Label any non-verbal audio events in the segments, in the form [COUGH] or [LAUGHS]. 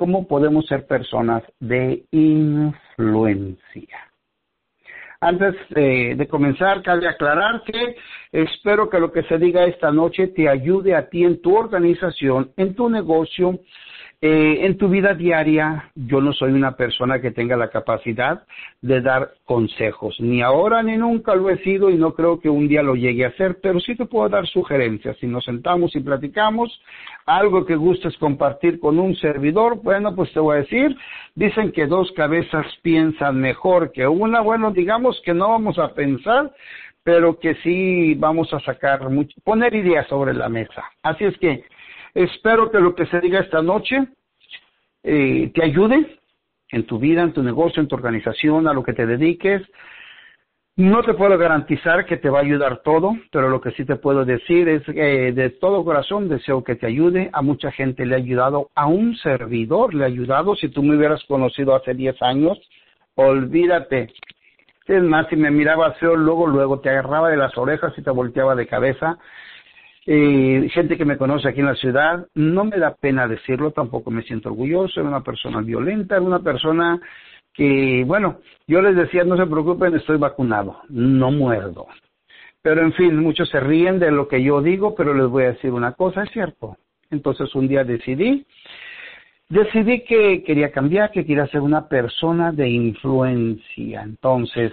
cómo podemos ser personas de influencia. Antes de comenzar, cabe aclarar que espero que lo que se diga esta noche te ayude a ti en tu organización, en tu negocio, eh, en tu vida diaria, yo no soy una persona que tenga la capacidad de dar consejos, ni ahora ni nunca lo he sido y no creo que un día lo llegue a hacer, pero sí te puedo dar sugerencias. Si nos sentamos y platicamos, algo que gustes compartir con un servidor, bueno, pues te voy a decir, dicen que dos cabezas piensan mejor que una, bueno, digamos que no vamos a pensar, pero que sí vamos a sacar, poner ideas sobre la mesa. Así es que Espero que lo que se diga esta noche eh, te ayude en tu vida, en tu negocio, en tu organización, a lo que te dediques. No te puedo garantizar que te va a ayudar todo, pero lo que sí te puedo decir es que de todo corazón deseo que te ayude. A mucha gente le ha ayudado, a un servidor le ha ayudado. Si tú me hubieras conocido hace 10 años, olvídate. Es más, si me miraba feo, luego, luego te agarraba de las orejas y te volteaba de cabeza eh, gente que me conoce aquí en la ciudad, no me da pena decirlo, tampoco me siento orgulloso, era una persona violenta, era una persona que, bueno, yo les decía, no se preocupen, estoy vacunado, no muerdo. Pero en fin, muchos se ríen de lo que yo digo, pero les voy a decir una cosa, es cierto. Entonces un día decidí, decidí que quería cambiar, que quería ser una persona de influencia. Entonces,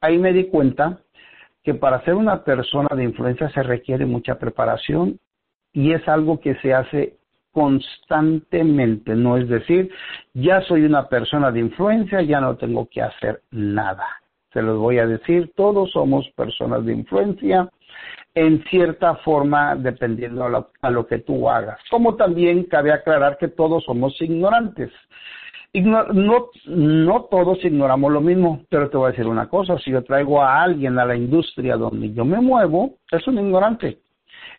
ahí me di cuenta que para ser una persona de influencia se requiere mucha preparación y es algo que se hace constantemente, no es decir, ya soy una persona de influencia, ya no tengo que hacer nada. Se los voy a decir, todos somos personas de influencia en cierta forma dependiendo a lo, lo que tú hagas. Como también cabe aclarar que todos somos ignorantes no, todos ignoramos lo mismo, pero te voy a decir una cosa, si yo traigo a alguien a la industria donde yo me muevo, es un ignorante.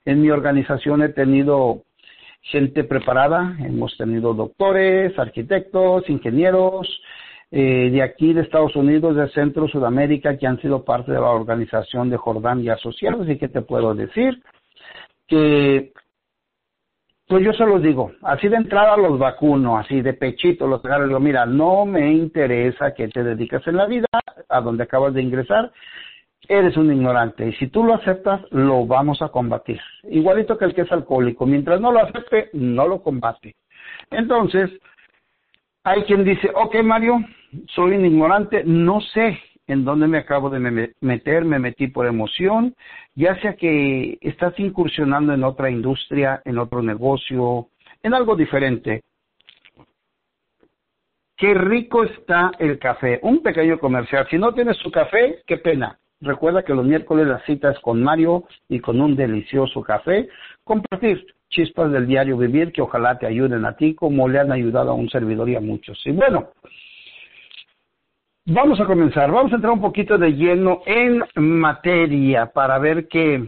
En mi organización he tenido gente preparada, hemos tenido doctores, arquitectos, ingenieros, eh, de aquí de Estados Unidos, de Centro Sudamérica, que han sido parte de la organización de Jordán y Asociados, y que te puedo decir que pues yo se los digo, así de entrada los vacuno, así de pechito los agarro y digo, mira, no me interesa que te dedicas en la vida, a donde acabas de ingresar, eres un ignorante y si tú lo aceptas, lo vamos a combatir. Igualito que el que es alcohólico, mientras no lo acepte, no lo combate. Entonces, hay quien dice, ok Mario, soy un ignorante, no sé en dónde me acabo de meter, me metí por emoción, ya sea que estás incursionando en otra industria, en otro negocio, en algo diferente. Qué rico está el café. Un pequeño comercial. Si no tienes su café, qué pena. Recuerda que los miércoles la cita es con Mario y con un delicioso café. Compartir chispas del diario vivir que ojalá te ayuden a ti como le han ayudado a un servidor y a muchos. Y bueno, Vamos a comenzar, vamos a entrar un poquito de lleno en materia para ver qué,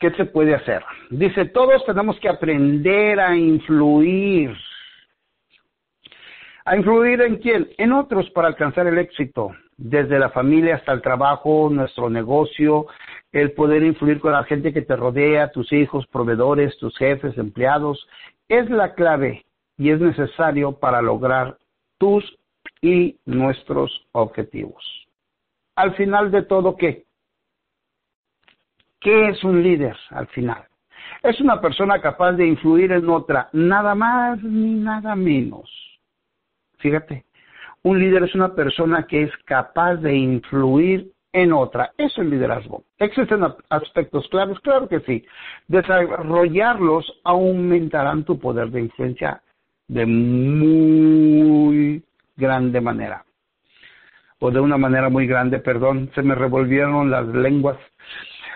qué se puede hacer. Dice, todos tenemos que aprender a influir. ¿A influir en quién? En otros para alcanzar el éxito, desde la familia hasta el trabajo, nuestro negocio, el poder influir con la gente que te rodea, tus hijos, proveedores, tus jefes, empleados, es la clave y es necesario para lograr tus y nuestros objetivos. Al final de todo, ¿qué? ¿Qué es un líder al final? Es una persona capaz de influir en otra, nada más ni nada menos. Fíjate, un líder es una persona que es capaz de influir en otra. Eso es liderazgo. ¿Existen aspectos claros? Claro que sí. Desarrollarlos aumentarán tu poder de influencia de muy grande manera. O de una manera muy grande, perdón, se me revolvieron las lenguas.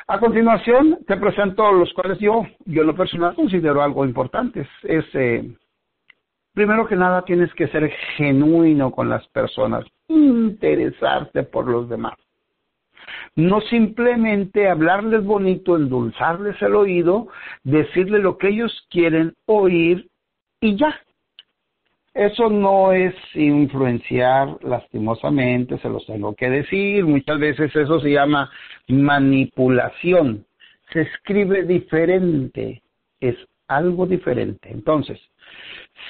A continuación, te presento los cuales yo, yo lo personal considero algo importante. Es, eh, primero que nada, tienes que ser genuino con las personas, interesarte por los demás. No simplemente hablarles bonito, endulzarles el oído, decirles lo que ellos quieren oír y ya. Eso no es influenciar lastimosamente, se los tengo que decir. Muchas veces eso se llama manipulación. Se escribe diferente, es algo diferente. Entonces,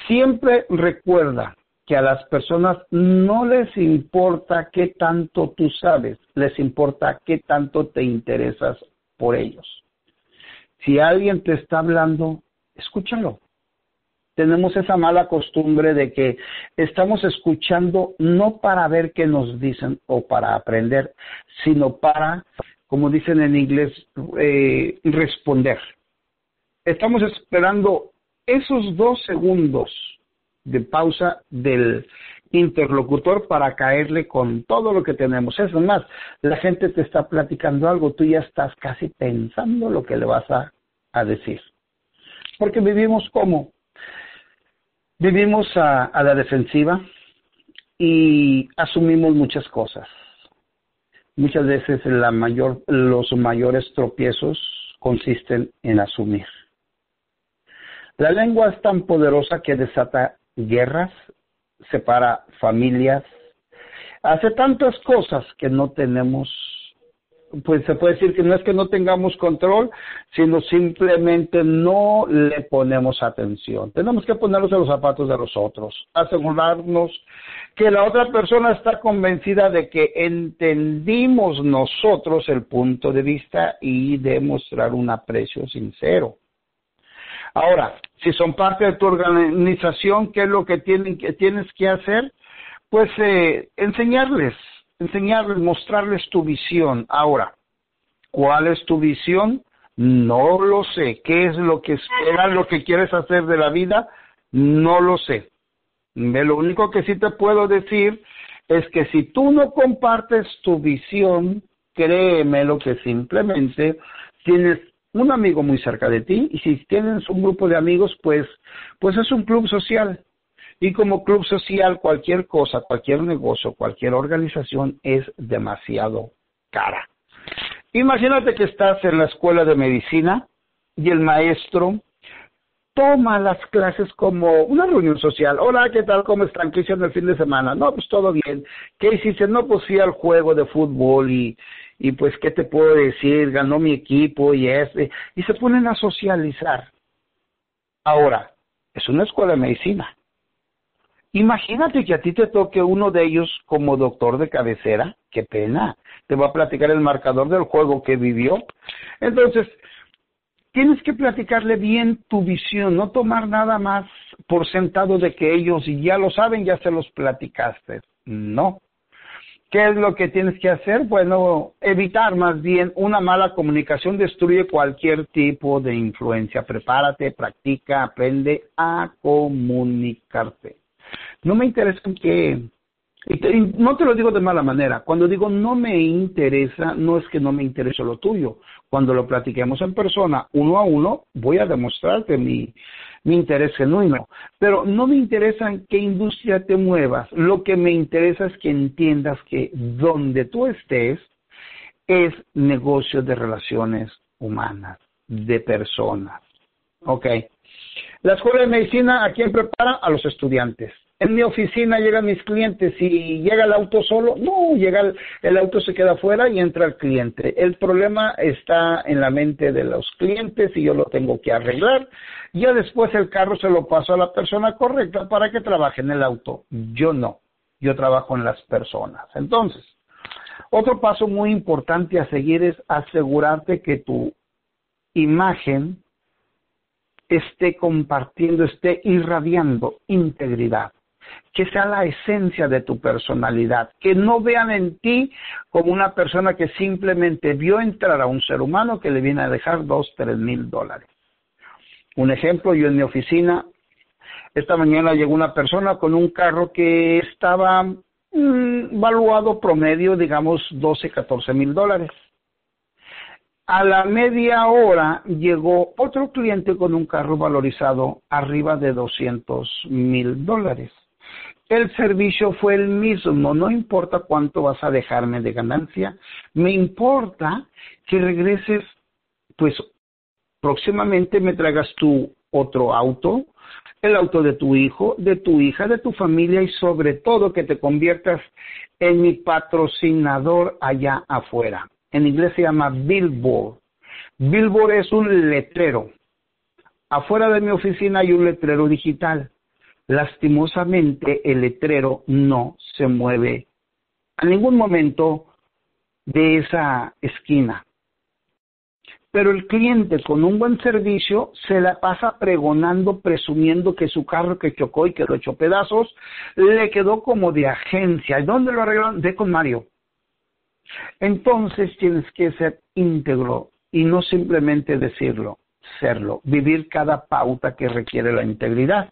Siempre recuerda que a las personas no les importa qué tanto tú sabes, les importa qué tanto te interesas por ellos. Si alguien te está hablando, escúchalo. Tenemos esa mala costumbre de que estamos escuchando no para ver qué nos dicen o para aprender, sino para, como dicen en inglés, eh, responder. Estamos esperando esos dos segundos de pausa del interlocutor para caerle con todo lo que tenemos. Es más, la gente te está platicando algo, tú ya estás casi pensando lo que le vas a, a decir. Porque vivimos como vivimos a, la defensiva y asumimos muchas cosas. Muchas veces la mayor, los mayores tropiezos consisten en asumir. La lengua es tan poderosa que desata guerras, separa familias, hace tantas cosas que no tenemos, pues se puede decir que no es que no tengamos control, sino simplemente no le ponemos atención. Tenemos que ponernos en los zapatos de los otros, asegurarnos que la otra persona está convencida de que entendimos nosotros el punto de vista y demostrar un aprecio sincero. Ahora, si son parte de tu organización, ¿qué es lo que, tienen, tienes que hacer? Pues eh, enseñarles, enseñarles, mostrarles tu visión. Ahora, ¿cuál es tu visión? No lo sé. ¿Qué es lo que esperas, lo que quieres hacer de la vida? No lo sé. Lo único que sí te puedo decir es que si tú no compartes tu visión, créeme lo que simplemente tienes un amigo muy cerca de ti y si tienes un grupo de amigos, pues, pues es un club social. Y como club social, cualquier cosa, cualquier negocio, cualquier organización es demasiado cara. Imagínate que estás en la escuela de medicina y el maestro toma las clases como una reunión social. Hola, ¿qué tal? ¿Cómo están? ¿Qué hicieron el fin de semana? No, pues todo bien. ¿Qué hiciste? No, pues fui al juego de fútbol y, y pues, ¿qué te puedo decir? Ganó mi equipo y este. Y se ponen a socializar. Ahora, es una escuela de medicina. Imagínate que a ti te toque uno de ellos como doctor de cabecera. Qué pena. Te va a platicar el marcador del juego que vivió. Entonces, tienes que platicarle bien tu visión, no tomar nada más por sentado de que ellos ya lo saben, ya se los platicaste. No. ¿Qué es lo que tienes que hacer? Bueno, evitar más bien una mala comunicación destruye cualquier tipo de influencia. Prepárate, practica, aprende a comunicarte. No me interesa que y no te lo digo de mala manera. Cuando digo no me interesa, no es que no me interese lo tuyo. Cuando lo platiquemos en persona, uno a uno, voy a demostrarte mi, mi interés genuino. Pero no me interesa en qué industria te muevas. Lo que me interesa es que entiendas que donde tú estés es negocio de relaciones humanas, de personas. ¿Ok? La escuela de medicina, ¿a quién prepara? A los estudiantes en mi oficina llegan mis clientes y llega el auto solo, no, llega el, auto se queda afuera y entra el cliente. El problema está en la mente de los clientes y yo lo tengo que arreglar. Ya después el carro se lo paso a la persona correcta para que trabaje en el auto. Yo no, yo trabajo en las personas. Entonces, otro paso muy importante a seguir es asegurarte que tu imagen esté compartiendo, esté irradiando integridad que sea la esencia de tu personalidad, que no vean en ti como una persona que simplemente vio entrar a un ser humano que le viene a dejar dos, tres mil dólares. Un ejemplo, yo en mi oficina, esta mañana llegó una persona con un carro que estaba mm, valuado promedio, digamos, 12, 14 mil dólares. A la media hora llegó otro cliente con un carro valorizado arriba de 200 mil dólares el servicio fue el mismo, no importa cuánto vas a dejarme de ganancia, me importa que regreses, pues próximamente me traigas tu otro auto, el auto de tu hijo, de tu hija, de tu familia y sobre todo que te conviertas en mi patrocinador allá afuera. En inglés se llama billboard. Billboard es un letrero. Afuera de mi oficina hay un letrero digital lastimosamente el letrero no se mueve a ningún momento de esa esquina. Pero el cliente con un buen servicio se la pasa pregonando, presumiendo que su carro que chocó y que lo echó pedazos, le quedó como de agencia. ¿Y dónde lo arreglaron? De con Mario. Entonces tienes que ser íntegro y no simplemente decirlo, serlo, vivir cada pauta que requiere la integridad.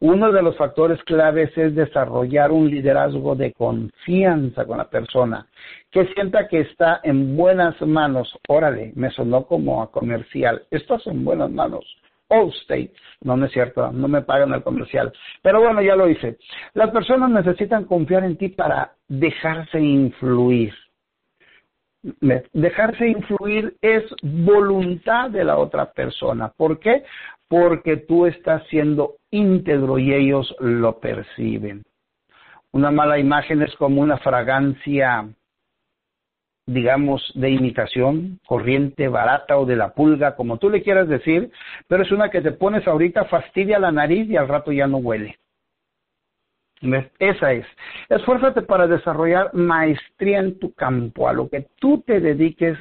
Uno de los factores claves es desarrollar un liderazgo de confianza con la persona, que sienta que está en buenas manos. Órale, me sonó como a comercial. Estás en buenas manos. All States. No, no es cierto, no me pagan el comercial. Pero bueno, ya lo hice. Las personas necesitan confiar en ti para dejarse influir. Dejarse influir es voluntad de la otra persona. ¿Por qué? Porque tú estás siendo íntegro y ellos lo perciben. Una mala imagen es como una fragancia, digamos, de imitación, corriente, barata o de la pulga, como tú le quieras decir, pero es una que te pones ahorita, fastidia la nariz y al rato ya no huele. Esa es. Esfuérzate para desarrollar maestría en tu campo, a lo que tú te dediques.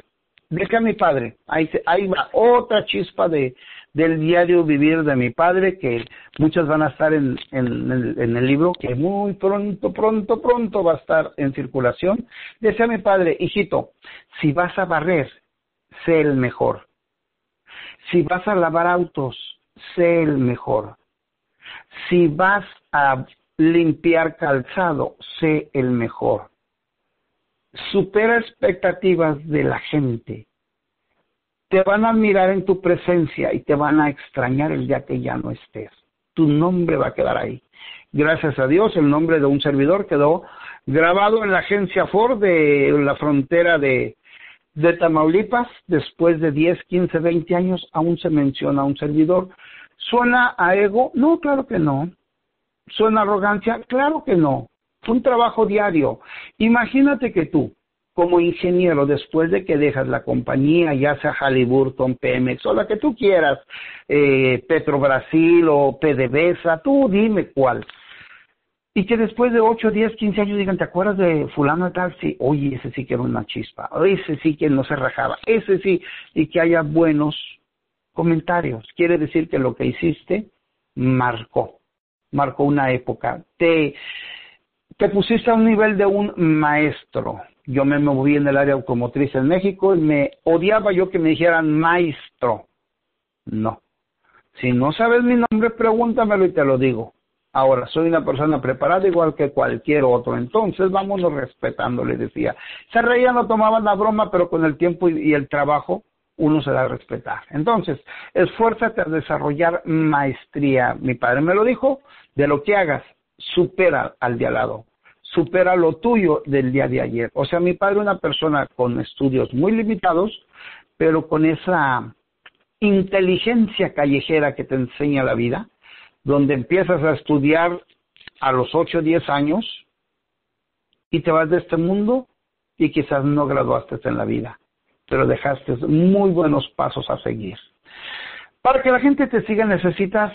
Deja a mi padre. Ahí, ahí va otra chispa de, del diario vivir de mi padre, que muchas van a estar en, en, el libro, que muy pronto, pronto, pronto va a estar en circulación. Decía mi padre, hijito, si vas a barrer, sé el mejor. Si vas a lavar autos, sé el mejor. Si vas a limpiar calzado, sé el mejor. Supera expectativas de la gente. Te van a admirar en tu presencia y te van a extrañar el día que ya no estés. Tu nombre va a quedar ahí. Gracias a Dios, el nombre de un servidor quedó grabado en la agencia Ford de la frontera de, de Tamaulipas. Después de 10, 15, 20 años, aún se menciona un servidor. ¿Suena a ego? No, claro que no. ¿Suena arrogancia? Claro que no. Fue un trabajo diario. Imagínate que tú, como ingeniero, después de que dejas la compañía, ya sea Halliburton, Pemex o la que tú quieras, eh, Petro Brasil o PDVSA, tú dime cuál. Y que después de 8, 10, 15 años digan, ¿te acuerdas de fulano tal? Sí, oye, ese sí que era una chispa, ese sí que no se rajaba, ese sí, y que haya buenos comentarios. Quiere decir que lo que hiciste marcó marcó una época. Te, te pusiste a un nivel de un maestro. Yo me moví en el área automotriz en México y me odiaba yo que me dijeran maestro. No. Si no sabes mi nombre, pregúntamelo y te lo digo. Ahora, soy una persona preparada igual que cualquier otro, entonces vámonos respetando, le decía. Se reían, no tomaban la broma, pero con el tiempo y el trabajo uno se da a respetar. Entonces, esfuérzate a desarrollar maestría. Mi padre me lo dijo, de lo que hagas, supera al de al lado, supera lo tuyo del día de ayer. O sea, mi padre una persona con estudios muy limitados, pero con esa inteligencia callejera que te enseña la vida, donde empiezas a estudiar a los 8 o 10 años y te vas de este mundo y quizás no graduaste en la vida, pero dejaste muy buenos pasos a seguir. Para que la gente te siga necesitas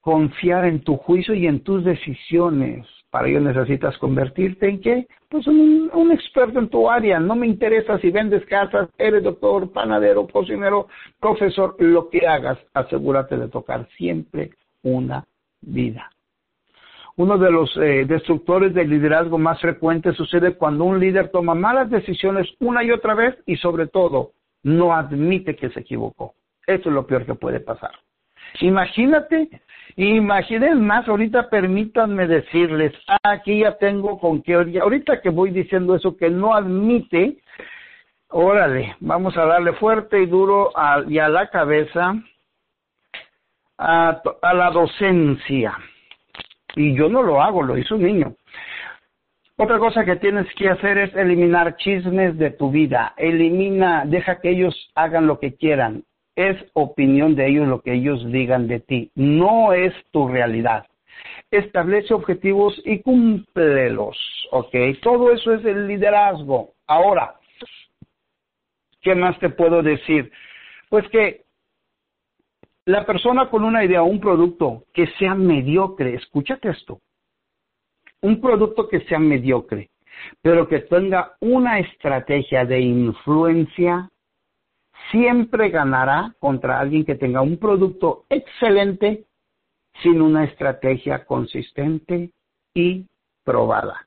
confiar en tu juicio y en tus decisiones. Para ello necesitas convertirte en qué? Pues un, un experto en tu área. No me interesa si vendes casas, eres doctor, panadero, cocinero, profesor, lo que hagas, asegúrate de tocar siempre una vida. Uno de los eh, destructores del liderazgo más frecuentes sucede cuando un líder toma malas decisiones una y otra vez y sobre todo no admite que se equivocó. Eso es lo peor que puede pasar. Imagínate, imaginen más, ahorita permítanme decirles, aquí ya tengo con qué, ahorita que voy diciendo eso que no admite, órale, vamos a darle fuerte y duro a, y a la cabeza a la docencia. Y yo no lo hago, lo hizo un niño. Otra cosa que tienes que hacer es eliminar chismes de tu vida. Elimina, deja que ellos hagan lo que quieran es opinión de ellos lo que ellos digan de ti, no es tu realidad. Establece objetivos y cúmplelos, ¿ok? Todo eso es el liderazgo. Ahora, ¿qué más te puedo decir? Pues que la persona con una idea, un producto que sea mediocre, escúchate esto, un producto que sea mediocre, pero que tenga una estrategia de influencia, siempre ganará contra alguien que tenga un producto excelente sin una estrategia consistente y probada.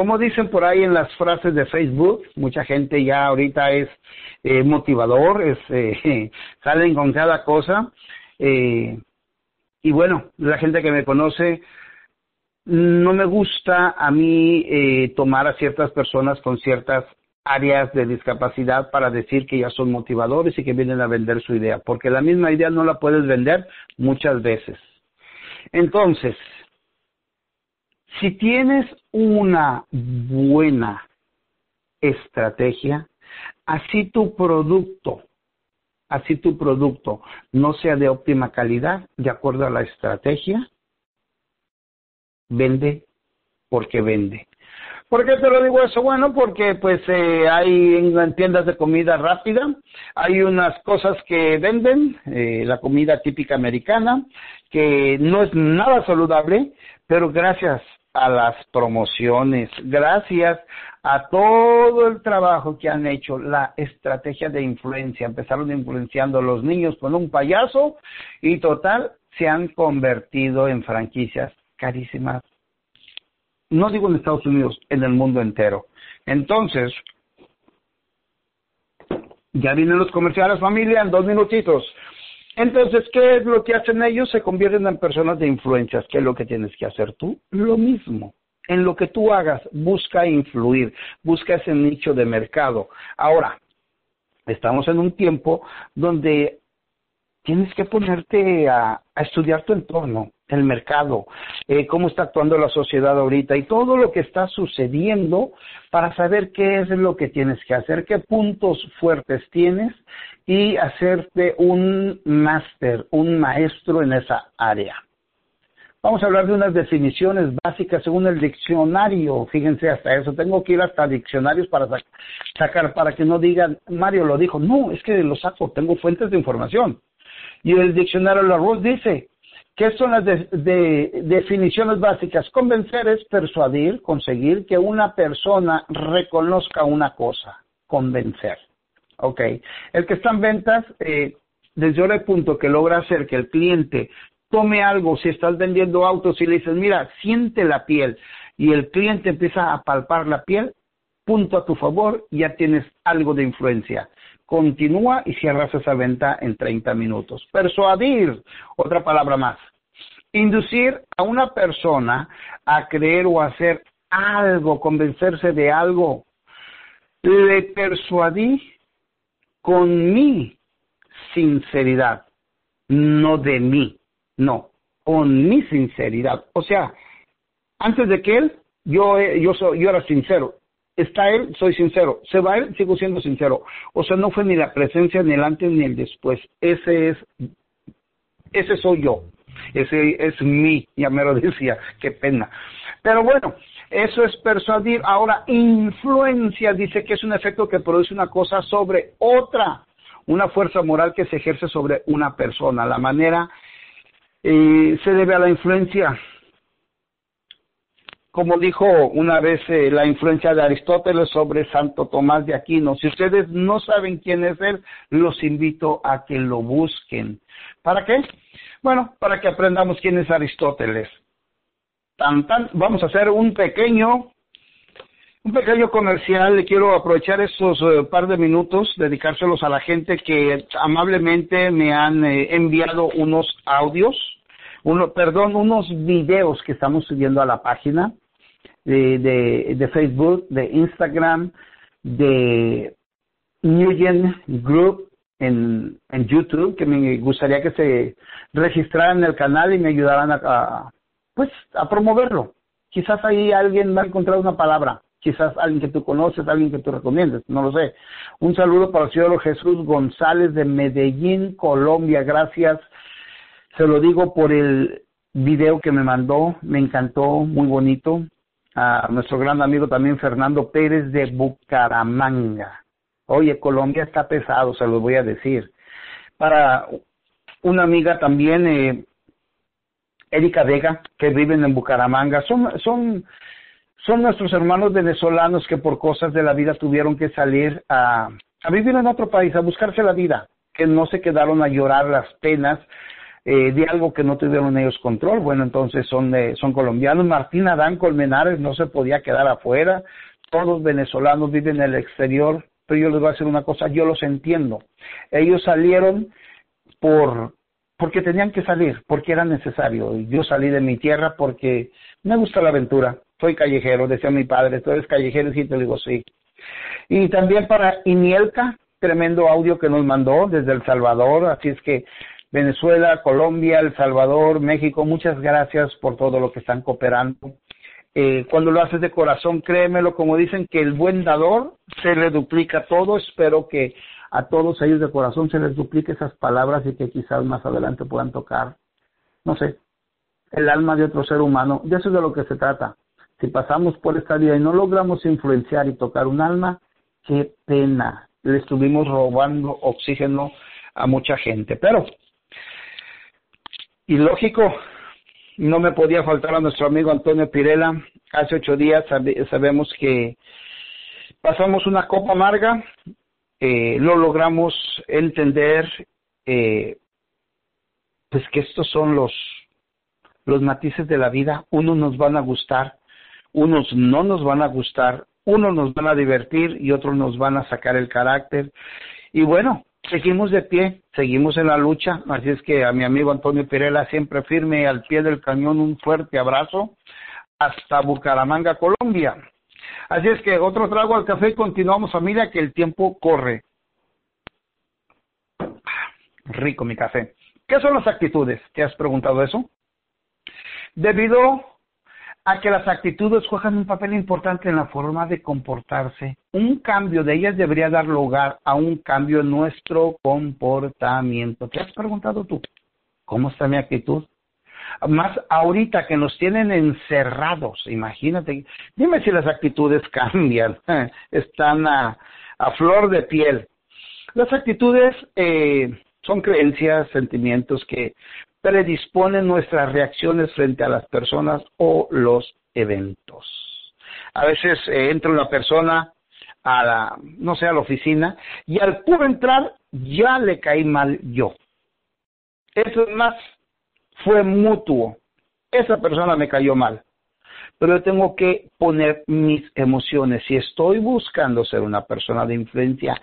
Como dicen por ahí en las frases de Facebook, mucha gente ya ahorita es eh, motivador, es, eh, [LAUGHS] salen con cada cosa. Eh, y bueno, la gente que me conoce, no me gusta a mí tomar a ciertas personas con ciertas áreas de discapacidad para decir que ya son motivadores y que vienen a vender su idea, porque la misma idea no la puedes vender muchas veces. Entonces, si tienes una buena estrategia, así tu producto, así tu producto no sea de óptima calidad, de acuerdo a la estrategia, vende porque vende. ¿Por qué te lo digo eso? Bueno, porque pues eh, hay en tiendas de comida rápida, hay unas cosas que venden, eh, la comida típica americana, que no es nada saludable, pero gracias a las promociones, gracias a todo el trabajo que han hecho, la estrategia de influencia. Empezaron influenciando a los niños con un payaso y total se han convertido en franquicias carísimas. No digo en Estados Unidos, en el mundo entero. Entonces, ya vienen los comerciales familia en dos minutitos. Entonces, ¿qué es lo que hacen ellos? Se convierten en personas de influencias. ¿Qué es lo que tienes que hacer tú? Lo mismo. En lo que tú hagas, busca influir, busca ese nicho de mercado. Ahora, estamos en un tiempo donde tienes que ponerte a, estudiar tu entorno, el mercado, eh, cómo está actuando la sociedad ahorita y todo lo que está sucediendo para saber qué es lo que tienes que hacer, qué puntos fuertes tienes y hacerte un máster, un maestro en esa área. Vamos a hablar de unas definiciones básicas según el diccionario. Fíjense, hasta eso. Tengo que ir hasta diccionarios para sacar, para que no digan, Mario lo dijo. No, es que lo saco, tengo fuentes de información. Y el diccionario La Rose dice, ¿qué son las definiciones básicas? Convencer es persuadir, conseguir que una persona reconozca una cosa. Convencer. Ok. El que está en ventas, eh, desde el punto que logra hacer que el cliente tome algo, si estás vendiendo autos y le dices, mira, siente la piel, y el cliente empieza a palpar la piel, punto a tu favor, ya tienes algo de influencia. Continúa y cierras esa venta en 30 minutos. Persuadir, otra palabra más. Inducir a una persona a creer o hacer algo, convencerse de algo. Le persuadí con mi sinceridad, no de mí, no, con mi sinceridad. O sea, antes de que él, yo, eh, yo, yo era sincero. Está él, soy sincero. Se va él, sigo siendo sincero. O sea, no fue ni la presencia, ni el antes, ni el después. Ese es, ese soy yo. Ese es mi, ya me lo [LAUGHS] decía, qué pena. Pero bueno, eso es persuadir. Ahora, influencia dice que es un efecto que produce una cosa sobre otra, una fuerza moral que se ejerce sobre una persona. La manera eh, se debe a la influencia. Como dijo una vez eh, la influencia de Aristóteles sobre Santo Tomás de Aquino, si ustedes no saben quién es él, los invito a que lo busquen. ¿Para qué? Bueno, para que aprendamos quién es Aristóteles vamos a hacer un pequeño, un pequeño comercial. Le quiero aprovechar estos eh, par de minutos, dedicárselos a la gente que amablemente me han eh, enviado unos audios, uno, perdón, unos videos que estamos subiendo a la página de, de, Facebook, de Instagram, de Newgen Group en, en YouTube, que me gustaría que se registraran en el canal y me ayudaran a pues a promoverlo. Quizás ahí alguien va a encontrar una palabra, quizás alguien que tú conoces, alguien que tú recomiendes, no lo sé. Un saludo para el señor Jesús González de Medellín, Colombia, gracias. Se lo digo por el video que me mandó, me encantó, muy bonito. A nuestro gran amigo también Fernando Pérez de Bucaramanga. Oye, Colombia está pesado, se lo voy a decir. Para una amiga también, eh, Erika Vega, que viven en Bucaramanga. Son, son, son nuestros hermanos venezolanos que por cosas de la vida tuvieron que salir a, a vivir en otro país, a buscarse la vida, que no se quedaron a llorar las penas eh, de algo que no tuvieron ellos control. Bueno, entonces son, son colombianos. Martín Adán Colmenares no se podía quedar afuera. Todos venezolanos viven en el exterior, pero yo les voy a decir una cosa, yo los entiendo. Ellos salieron por porque tenían que salir, porque era necesario. Yo salí de mi tierra porque me gusta la aventura. Soy callejero, decía mi padre, tú eres callejero, y te digo sí. Y también para Inielka, tremendo audio que nos mandó desde El Salvador, así es que Venezuela, Colombia, El Salvador, México, muchas gracias por todo lo que están cooperando. Eh, cuando lo haces de corazón, créemelo, como dicen que el buen dador se le duplica todo, espero que a todos ellos de corazón se les duplique esas palabras y que quizás más adelante puedan tocar, no sé, el alma de otro ser humano. De eso es de lo que se trata. Si pasamos por esta vida y no logramos influenciar y tocar un alma, qué pena. Le estuvimos robando oxígeno a mucha gente. Pero y lógico, no me podía faltar a nuestro amigo Antonio Pirela. Hace ocho días sabemos que pasamos una copa amarga, eh, lo logramos entender, eh, pues que estos son los, los matices de la vida. Unos nos van a gustar, unos no nos van a gustar, unos nos van a divertir y otros nos van a sacar el carácter. Y bueno, seguimos de pie, seguimos en la lucha, así es que a mi amigo Antonio Pirela siempre firme al pie del cañón un fuerte abrazo hasta Bucaramanga, Colombia. Así es que otro trago al café y continuamos familia que el tiempo corre. Rico mi café. ¿Qué son las actitudes? ¿Te has preguntado eso? Debido a que las actitudes juegan un papel importante en la forma de comportarse. Un cambio de ellas debería dar lugar a un cambio en nuestro comportamiento. ¿Te has preguntado tú? ¿Cómo está mi actitud? Más ahorita que nos tienen encerrados, imagínate, dime si las actitudes [LAUGHS] cambian, están a, flor de piel. Las actitudes eh, son creencias, sentimientos que predisponen nuestras reacciones frente a las personas o los eventos. A veces eh, entra una persona a la, no sé, a la oficina y al puro entrar ya le caí mal yo. Eso es más, fue mutuo. Esa persona me cayó mal. Pero yo tengo que poner mis emociones. Si estoy buscando ser una persona de influencia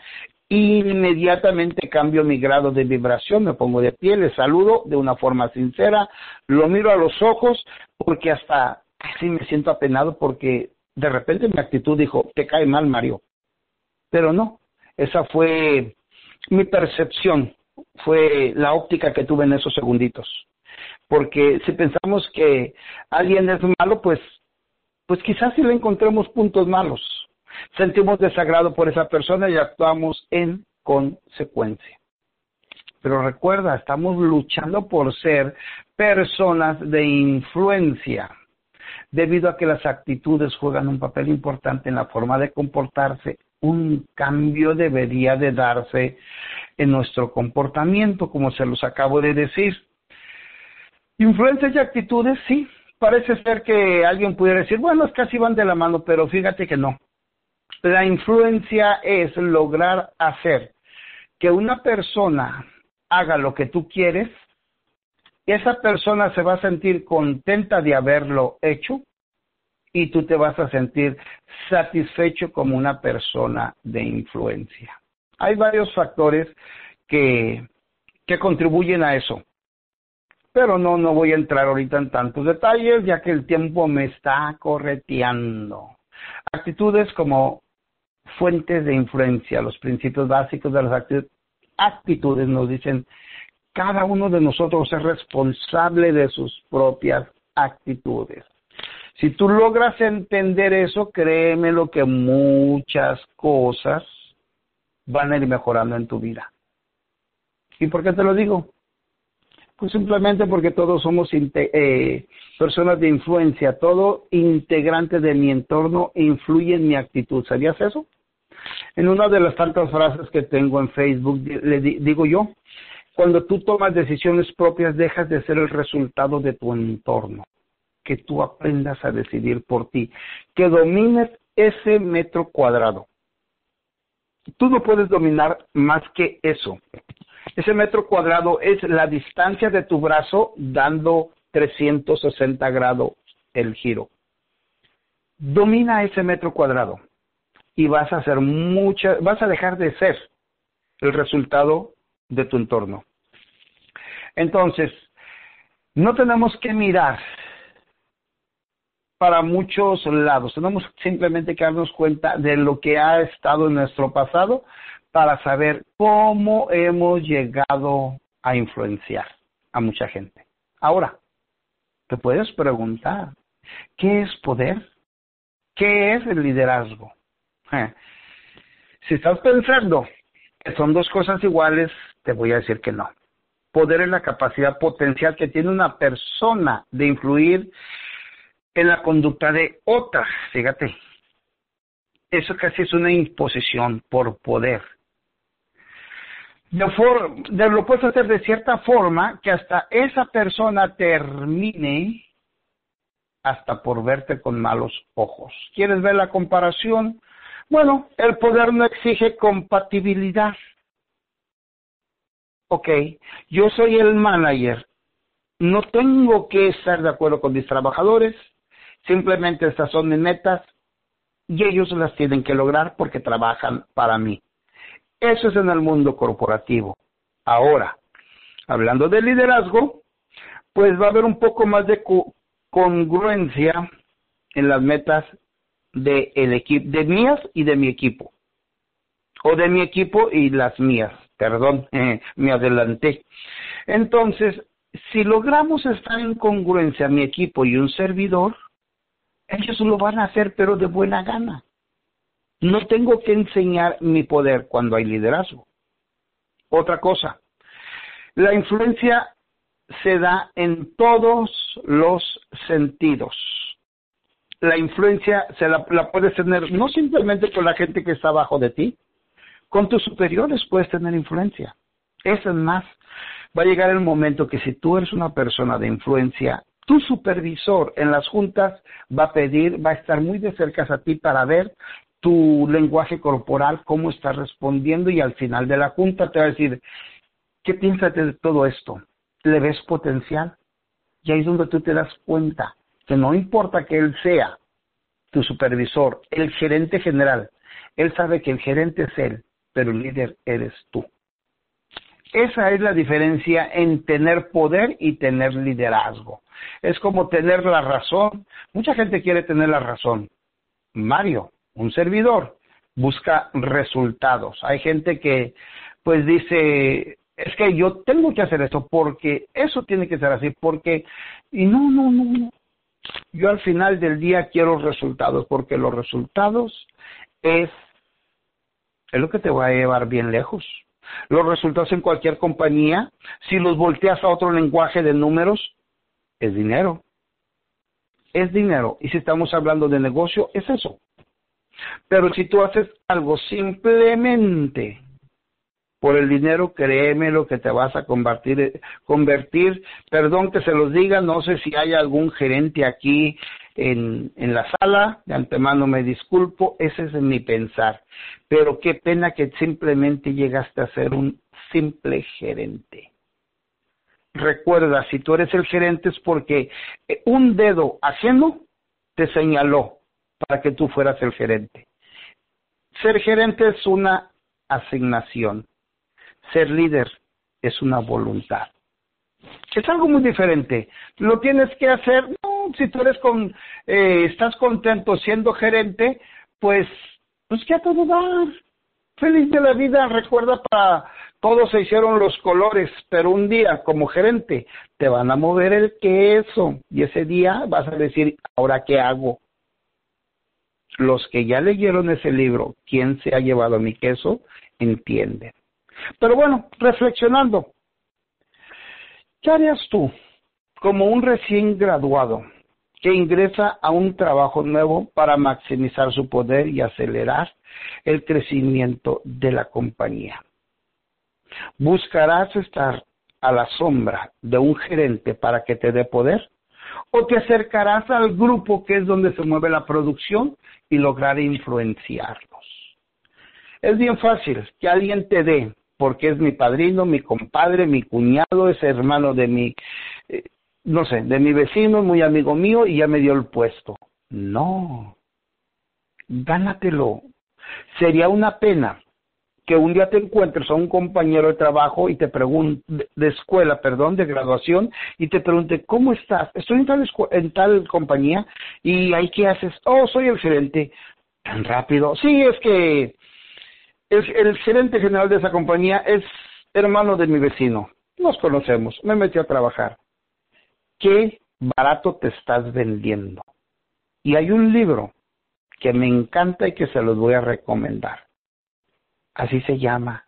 inmediatamente cambio mi grado de vibración, me pongo de pie, le saludo de una forma sincera, lo miro a los ojos, porque hasta casi me siento apenado porque de repente mi actitud dijo, te cae mal Mario. Pero no, esa fue mi percepción, fue la óptica que tuve en esos segunditos. Porque si pensamos que alguien es malo, pues, pues quizás si le encontremos puntos malos sentimos desagrado por esa persona y actuamos en consecuencia. Pero recuerda, estamos luchando por ser personas de influencia, debido a que las actitudes juegan un papel importante en la forma de comportarse. Un cambio debería de darse en nuestro comportamiento, como se los acabo de decir. Influencias y actitudes, sí. Parece ser que alguien pudiera decir, bueno, es casi van de la mano, pero fíjate que no. La influencia es lograr hacer que una persona haga lo que tú quieres, esa persona se va a sentir contenta de haberlo hecho y tú te vas a sentir satisfecho como una persona de influencia. Hay varios factores que, que contribuyen a eso. Pero no, no voy a entrar ahorita en tantos detalles, ya que el tiempo me está correteando. Actitudes como fuentes de influencia, los principios básicos de las actitudes nos dicen, cada uno de nosotros es responsable de sus propias actitudes. Si tú logras entender eso, créeme lo que muchas cosas van a ir mejorando en tu vida. ¿Y por qué te lo digo? Pues simplemente porque todos somos eh, personas de influencia, todo integrante de mi entorno influye en mi actitud. ¿Sabías eso? En una de las tantas frases que tengo en Facebook le digo yo, Cuando tú tomas decisiones propias, dejas de ser el resultado de tu entorno. Que tú aprendas a decidir por ti. Que domines ese metro cuadrado. Tú no puedes dominar más que eso. Ese metro cuadrado es la distancia de tu brazo dando 360 grados el giro. Domina ese metro cuadrado y vas a hacer mucha, vas a dejar de ser el resultado de tu entorno. Entonces, no tenemos que mirar para muchos lados, tenemos simplemente que darnos cuenta de lo que ha estado en nuestro pasado para saber cómo hemos llegado a influenciar a mucha gente. Ahora, te puedes preguntar, ¿qué es poder? ¿Qué es el liderazgo? Eh, si estás pensando que son dos cosas iguales, te voy a decir que no. Poder es la capacidad potencial que tiene una persona de influir en la conducta de otra. Fíjate, eso casi es una imposición por poder. De lo puedes hacer de cierta forma que hasta esa persona termine hasta por verte con malos ojos. ¿Quieres ver la comparación? Bueno, el poder no exige compatibilidad. Ok, yo soy el manager. No tengo que estar de acuerdo con mis trabajadores. Simplemente estas son mis metas y ellos las tienen que lograr porque trabajan para mí. Eso es en el mundo corporativo. Ahora, hablando de liderazgo, pues va a haber un poco más de congruencia en las metas de el equipo, de mías y de mi equipo. O de mi equipo y las mías. Perdón, [LAUGHS] me adelanté. Entonces, si logramos estar en congruencia mi equipo y un servidor, ellos lo van a hacer pero de buena gana. No tengo que enseñar mi poder cuando hay liderazgo. Otra cosa, la influencia se da en todos los sentidos. La influencia se la, puedes tener no simplemente con la gente que está abajo de ti, con tus superiores puedes tener influencia. Es más. Va a llegar el momento que si tú eres una persona de influencia, tu supervisor en las juntas va a pedir, va a estar muy de cerca a ti para ver tu lenguaje corporal, cómo estás respondiendo y al final de la junta te va a decir, ¿qué piensas de todo esto? ¿Le ves potencial? Y ahí es donde tú te das cuenta que no importa que él sea tu supervisor, el gerente general, él sabe que el gerente es él, pero el líder eres tú. Esa es la diferencia en tener poder y tener liderazgo. Es como tener la razón. Mucha gente quiere tener la razón. Mario, un servidor busca resultados. Hay gente que pues dice, es que yo tengo que hacer esto porque eso tiene que ser así, porque, y no, no, no, no. Yo al final del día quiero resultados, porque los resultados es, es lo que te va a llevar bien lejos. Los resultados en cualquier compañía, si los volteas a otro lenguaje de números, es dinero. Es dinero. Y si estamos hablando de negocio, es eso. Pero si tú haces algo simplemente por el dinero, créeme lo que te vas a convertir, convertir, perdón que se los diga, no sé si hay algún gerente aquí en, en la sala, de antemano me disculpo, ese es mi pensar, pero qué pena que simplemente llegaste a ser un simple gerente. Recuerda, si tú eres el gerente es porque un dedo ajeno te señaló para que tú fueras el gerente. Ser gerente es una asignación. Ser líder es una voluntad. Es algo muy diferente. Lo tienes que hacer, no, si tú eres con, eh, estás contento siendo gerente, pues, pues que a todo dar. Feliz de la vida, recuerda para todos se hicieron los colores, pero un día como gerente te van a mover el queso y ese día vas a decir, ahora qué hago los que ya leyeron ese libro, ¿Quién se ha llevado mi queso? entienden. Pero bueno, reflexionando, ¿qué harías tú como un recién graduado que ingresa a un trabajo nuevo para maximizar su poder y acelerar el crecimiento de la compañía? Buscarás estar a la sombra de un gerente para que te dé poder? ¿O te acercarás al grupo que es donde se mueve la producción y lograr influenciarlos? Es bien fácil que alguien te dé, porque es mi padrino, mi compadre, mi cuñado, es hermano de mi, eh, no sé, de mi vecino, muy amigo mío y ya me dio el puesto. No, gánatelo. Sería una pena que un día te encuentres a un compañero de trabajo y te pregunte, de escuela, perdón, de graduación, y te pregunte, ¿cómo estás? Estoy en tal, en tal compañía y ahí qué haces? Oh, soy el gerente. Tan rápido. Sí, es que el, el gerente general de esa compañía es hermano de mi vecino. Nos conocemos. Me metí a trabajar. ¿Qué barato te estás vendiendo? Y hay un libro que me encanta y que se los voy a recomendar. Así se llama.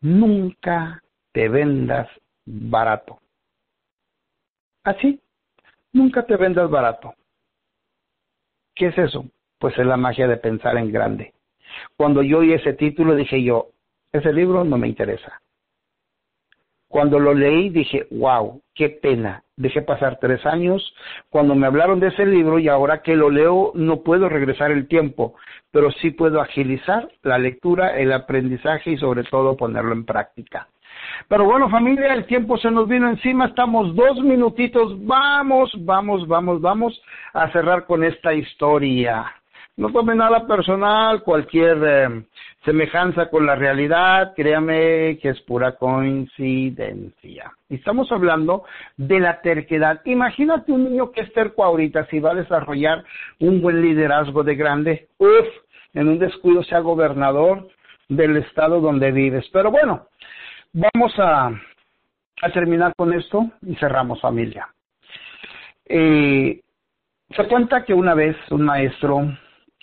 Nunca te vendas barato. Así, nunca te vendas barato. ¿Qué es eso? Pues es la magia de pensar en grande. Cuando yo oí ese título dije yo, ese libro no me interesa. Cuando lo leí dije, wow, qué pena. Dejé pasar tres años. Cuando me hablaron de ese libro y ahora que lo leo no puedo regresar el tiempo, pero sí puedo agilizar la lectura, el aprendizaje y sobre todo ponerlo en práctica. Pero bueno, familia, el tiempo se nos vino encima, estamos dos minutitos, vamos, vamos, vamos, vamos a cerrar con esta historia. No tome nada personal, cualquier eh, semejanza con la realidad, créame que es pura coincidencia. Estamos hablando de la terquedad. Imagínate un niño que es terco ahorita, si va a desarrollar un buen liderazgo de grande, uff, en un descuido sea gobernador del estado donde vives. Pero bueno, vamos a, terminar con esto y cerramos familia. Eh, se cuenta que una vez un maestro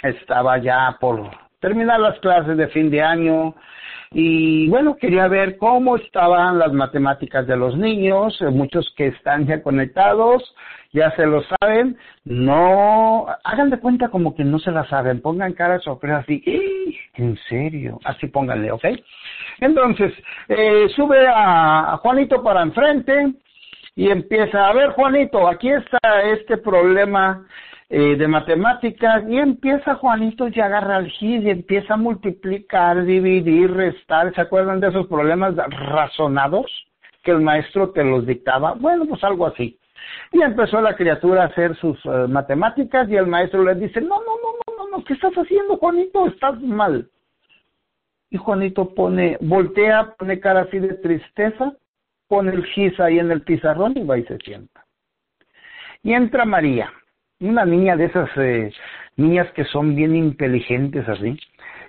estaba ya por terminar las clases de fin de año y bueno, quería ver cómo estaban las matemáticas de los niños, eh, muchos que están ya conectados, ya se lo saben, no, hagan de cuenta como que no se la saben, pongan cara de sorpresa así, en serio, así pónganle, ¿ok? Entonces, eh, sube a Juanito para enfrente y empieza, a ver Juanito, aquí está este problema eh, de matemáticas y empieza Juanito y agarra el GIS y empieza a multiplicar, dividir, restar. ¿Se acuerdan de esos problemas razonados que el maestro te los dictaba? Bueno, pues algo así. Y empezó la criatura a hacer sus eh, matemáticas y el maestro le dice, no, no, no, no, no, no, ¿qué estás haciendo, Juanito? Estás mal. Y Juanito pone, voltea, pone cara así de tristeza, pone el gis ahí en el pizarrón y va y se sienta. Y entra María una niña de esas eh, niñas que son bien inteligentes así.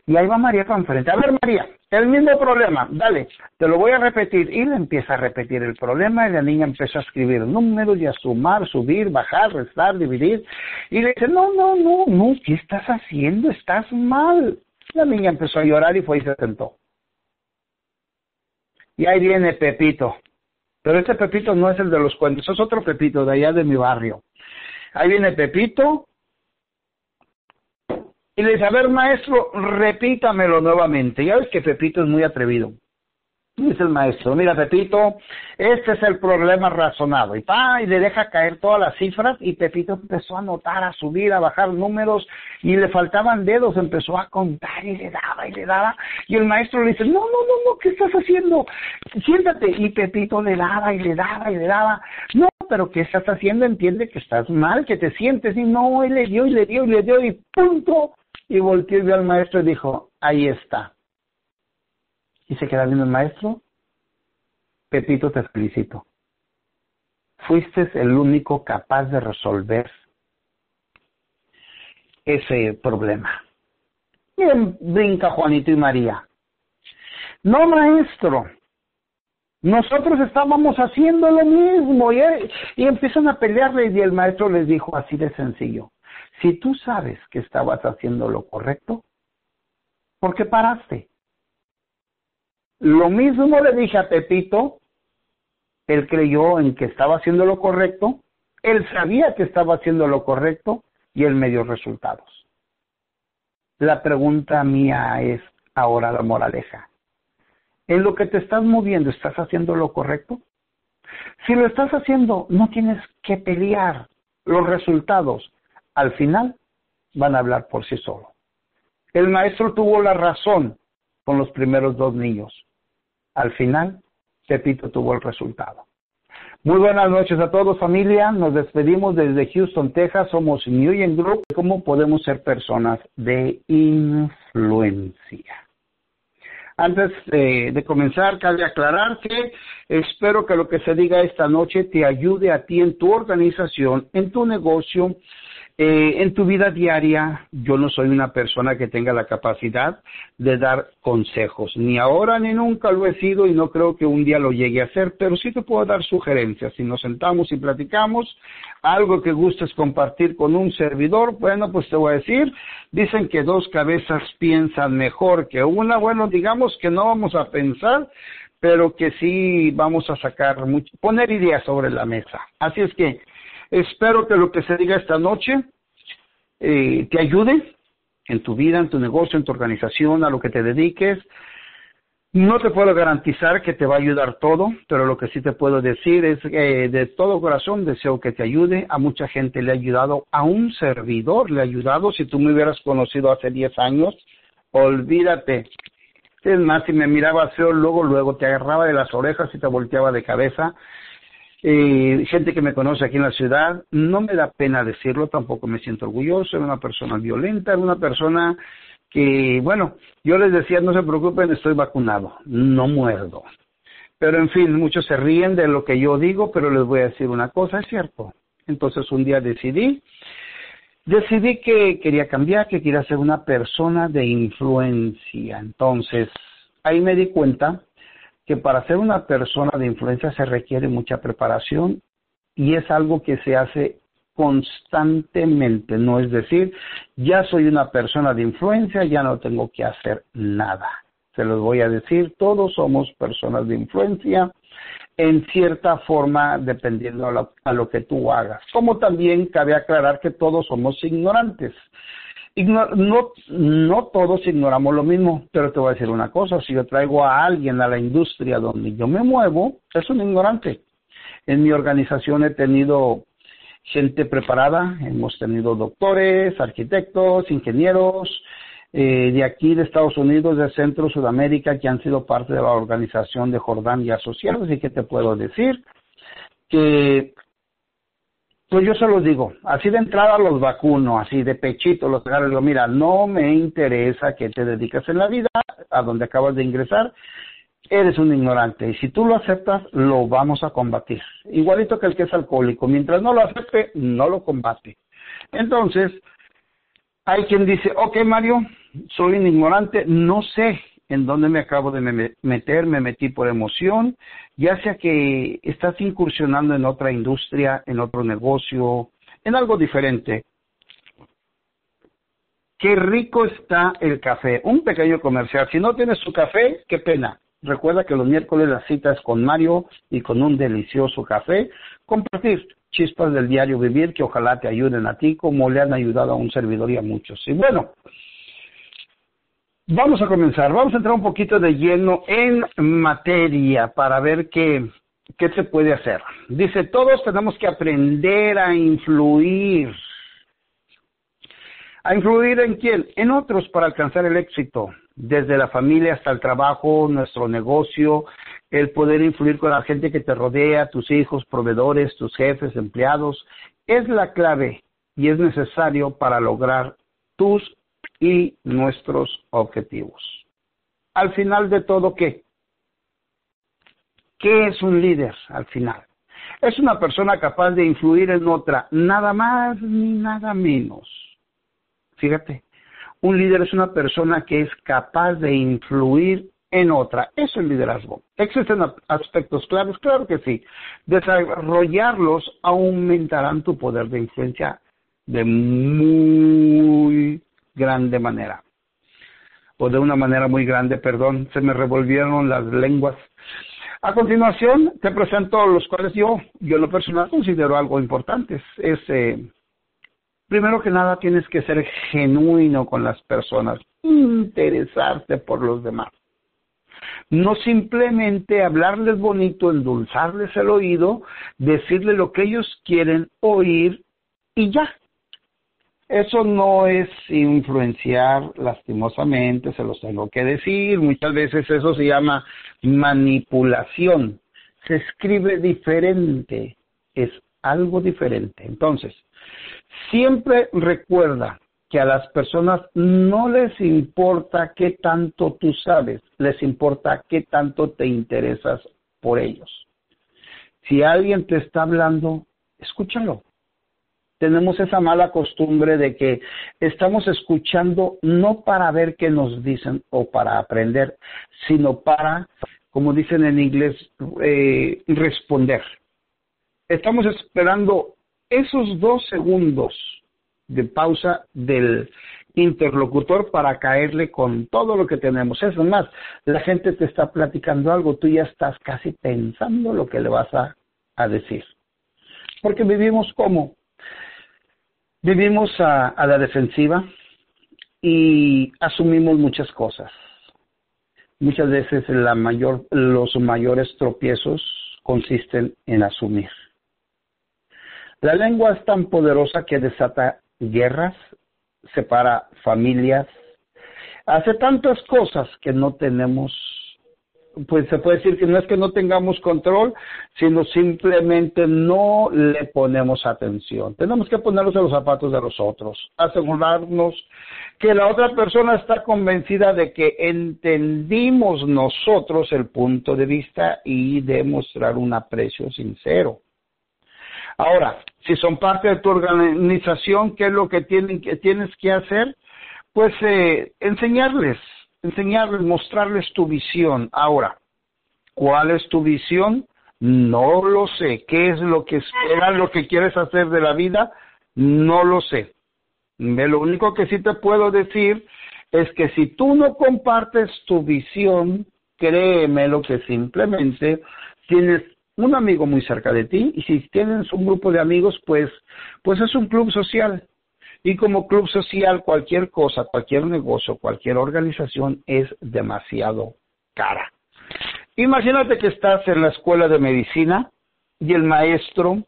Y ahí va María para enfrente. A ver, María, el mismo problema, dale, te lo voy a repetir. Y le empieza a repetir el problema y la niña empieza a escribir números y a sumar, subir, bajar, restar, dividir. Y le dice, no, no, no, no, ¿qué estás haciendo? Estás mal. La niña empezó a llorar y fue y se sentó. Y ahí viene Pepito. Pero este Pepito no es el de los cuentos, es otro Pepito de allá de mi barrio. Ahí viene Pepito. Y le dice, a ver, maestro, repítamelo nuevamente. Ya ves que Pepito es muy atrevido. Dice el maestro, mira Pepito, este es el problema razonado. Y pa, y le deja caer todas las cifras y Pepito empezó a anotar, a subir, a bajar números y le faltaban dedos, empezó a contar y le daba y le daba. Y el maestro le dice, no, no, no, no, ¿qué estás haciendo? Siéntate. Y Pepito le daba y le daba y le daba. No, pero ¿qué estás haciendo? Entiende que estás mal, que te sientes. Y no, él le dio y le dio y le dio y punto. Y volteó y vio al maestro y dijo, ahí está y se queda viendo el maestro, Pepito, te felicito. Fuiste el único capaz de resolver ese problema. Bien, brinca Juanito y María. No, maestro. Nosotros estábamos haciendo lo mismo y, y empiezan a pelearle y el maestro les dijo así de sencillo. Si tú sabes que estabas haciendo lo correcto, ¿por qué paraste? Lo mismo le dije a Pepito, él creyó en que estaba haciendo lo correcto, él sabía que estaba haciendo lo correcto y él me dio resultados. La pregunta mía es ahora la moraleja. ¿En lo que te estás moviendo estás haciendo lo correcto? Si lo estás haciendo, no tienes que pelear. Los resultados, al final, van a hablar por sí solos. El maestro tuvo la razón con los primeros dos niños. Al final, Pepito tuvo el resultado. Muy buenas noches a todos familia, nos despedimos desde Houston, Texas, somos New Group, ¿cómo podemos ser personas de influencia? Antes eh, de comenzar, cabe aclarar que espero que lo que se diga esta noche te ayude a ti en tu organización, en tu negocio, eh, en tu vida diaria, yo no soy una persona que tenga la capacidad de dar consejos, ni ahora ni nunca lo he sido y no creo que un día lo llegue a hacer, pero sí te puedo dar sugerencias. Si nos sentamos y platicamos, algo que gustes compartir con un servidor, bueno, pues te voy a decir, dicen que dos cabezas piensan mejor que una, bueno, digamos que no vamos a pensar, pero que sí vamos a sacar, mucho, poner ideas sobre la mesa. Así es que Espero que lo que se diga esta noche eh, te ayude en tu vida, en tu negocio, en tu organización, a lo que te dediques. No te puedo garantizar que te va a ayudar todo, pero lo que sí te puedo decir es que de todo corazón deseo que te ayude. A mucha gente le ha ayudado, a un servidor le ha ayudado. Si tú me hubieras conocido hace 10 años, olvídate. Es más, si me miraba feo, luego, luego te agarraba de las orejas y te volteaba de cabeza eh, gente que me conoce aquí en la ciudad, no me da pena decirlo, tampoco me siento orgulloso, era una persona violenta, era una persona que, bueno, yo les decía, no se preocupen, estoy vacunado, no muerdo. Pero en fin, muchos se ríen de lo que yo digo, pero les voy a decir una cosa, es cierto. Entonces un día decidí, decidí que quería cambiar, que quería ser una persona de influencia. Entonces, ahí me di cuenta que para ser una persona de influencia se requiere mucha preparación y es algo que se hace constantemente, no es decir, ya soy una persona de influencia, ya no tengo que hacer nada. Se los voy a decir, todos somos personas de influencia en cierta forma dependiendo a lo, a lo que tú hagas. Como también cabe aclarar que todos somos ignorantes no, no todos ignoramos lo mismo, pero te voy a decir una cosa, si yo traigo a alguien a la industria donde yo me muevo, es un ignorante. En mi organización he tenido gente preparada, hemos tenido doctores, arquitectos, ingenieros, eh, de aquí de Estados Unidos, de Centro Sudamérica, que han sido parte de la organización de Jordán y Asociados, y que te puedo decir que pues yo se los digo, así de entrada los vacuno, así de pechito los agarro y digo, mira, no me interesa que te dediques en la vida, a donde acabas de ingresar, eres un ignorante y si tú lo aceptas, lo vamos a combatir. Igualito que el que es alcohólico, mientras no lo acepte, no lo combate. Entonces, hay quien dice, ok Mario, soy un ignorante, no sé en dónde me acabo de meter, me metí por emoción, ya sea que estás incursionando en otra industria, en otro negocio, en algo diferente. Qué rico está el café. Un pequeño comercial. Si no tienes tu café, qué pena. Recuerda que los miércoles la cita es con Mario y con un delicioso café. Compartir chispas del diario vivir que ojalá te ayuden a ti como le han ayudado a un servidor y a muchos. Y bueno, Vamos a comenzar, vamos a entrar un poquito de lleno en materia para ver qué, qué se puede hacer. Dice, todos tenemos que aprender a influir. ¿A influir en quién? En otros para alcanzar el éxito, desde la familia hasta el trabajo, nuestro negocio, el poder influir con la gente que te rodea, tus hijos, proveedores, tus jefes, empleados, es la clave y es necesario para lograr tus y nuestros objetivos. Al final de todo, ¿qué? ¿Qué es un líder al final? Es una persona capaz de influir en otra, nada más ni nada menos. Fíjate, un líder es una persona que es capaz de influir en otra. Eso es el liderazgo. ¿Existen aspectos claves? Claro que sí. Desarrollarlos aumentarán tu poder de influencia de muy grande manera. O de una manera muy grande, perdón, se me revolvieron las lenguas. A continuación, te presento los cuales yo, yo lo personal considero algo importante. Es, eh, primero que nada, tienes que ser genuino con las personas, interesarte por los demás. No simplemente hablarles bonito, endulzarles el oído, decirles lo que ellos quieren oír y ya. Eso no es influenciar lastimosamente, se los tengo que decir. Muchas veces eso se llama manipulación. Se escribe diferente, es algo diferente. Entonces, siempre recuerda que a las personas no les importa qué tanto tú sabes, les importa qué tanto te interesas por ellos. Si alguien te está hablando, escúchalo tenemos esa mala costumbre de que estamos escuchando no para ver qué nos dicen o para aprender, sino para, como dicen en inglés, eh, responder. Estamos esperando esos dos segundos de pausa del interlocutor para caerle con todo lo que tenemos. Es más, la gente te está platicando algo, tú ya estás casi pensando lo que le vas a, a decir. Porque vivimos como Vivimos a, la defensiva y asumimos muchas cosas. Muchas veces la mayor, los mayores tropiezos consisten en asumir. La lengua es tan poderosa que desata guerras, separa familias, hace tantas cosas que no tenemos pues se puede decir que no es que no tengamos control, sino simplemente no le ponemos atención. Tenemos que ponernos en los zapatos de los otros, asegurarnos que la otra persona está convencida de que entendimos nosotros el punto de vista y demostrar un aprecio sincero. Ahora, si son parte de tu organización, ¿qué es lo que, tienen, que tienes que hacer? Pues eh, enseñarles enseñarles, mostrarles tu visión. Ahora, ¿cuál es tu visión? No lo sé. ¿Qué es lo que esperas, lo que quieres hacer de la vida? No lo sé. Lo único que sí te puedo decir es que si tú no compartes tu visión, créeme lo que simplemente tienes un amigo muy cerca de ti y si tienes un grupo de amigos, pues, pues es un club social. Y como club social, cualquier cosa, cualquier negocio, cualquier organización es demasiado cara. Imagínate que estás en la escuela de medicina y el maestro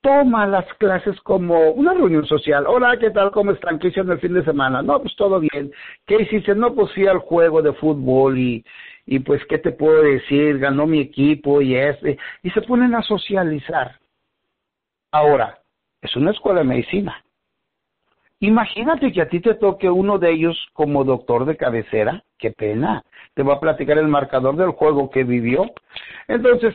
toma las clases como una reunión social. Hola, ¿qué tal? ¿Cómo están? ¿Qué hicieron el fin de semana? No, pues todo bien. ¿Qué hiciste? No, pues fui al juego de fútbol y, y pues, ¿qué te puedo decir? Ganó mi equipo y ese. Y se ponen a socializar. Ahora, es una escuela de medicina. Imagínate que a ti te toque uno de ellos como doctor de cabecera, qué pena, te va a platicar el marcador del juego que vivió. Entonces,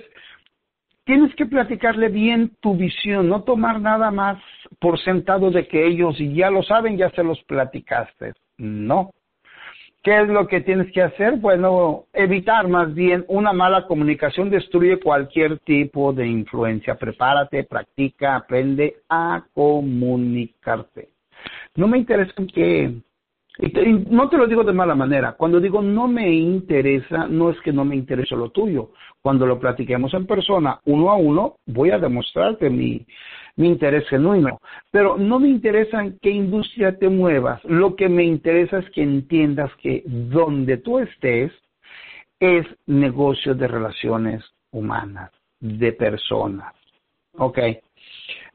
tienes que platicarle bien tu visión, no tomar nada más por sentado de que ellos ya lo saben, ya se los platicaste. No. ¿Qué es lo que tienes que hacer? Bueno, evitar más bien una mala comunicación destruye cualquier tipo de influencia. Prepárate, practica, aprende a comunicarte. No me interesa en qué. no te lo digo de mala manera. Cuando digo no me interesa, no es que no me interese lo tuyo. Cuando lo platiquemos en persona, uno a uno, voy a demostrarte mi, mi interés genuino. Pero no me interesa en qué industria te muevas. Lo que me interesa es que entiendas que donde tú estés es negocio de relaciones humanas, de personas. Ok.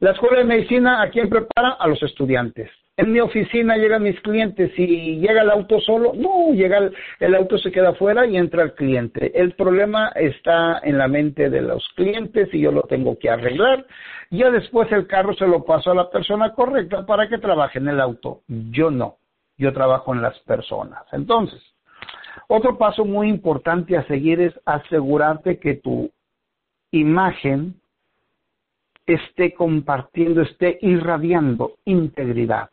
La escuela de medicina, ¿a quién prepara? A los estudiantes en mi oficina llegan mis clientes y llega el auto solo, no, llega el, auto se queda afuera y entra el cliente. El problema está en la mente de los clientes y yo lo tengo que arreglar. Ya después el carro se lo paso a la persona correcta para que trabaje en el auto. Yo no, yo trabajo en las personas. Entonces, otro paso muy importante a seguir es asegurarte que tu imagen esté compartiendo, esté irradiando integridad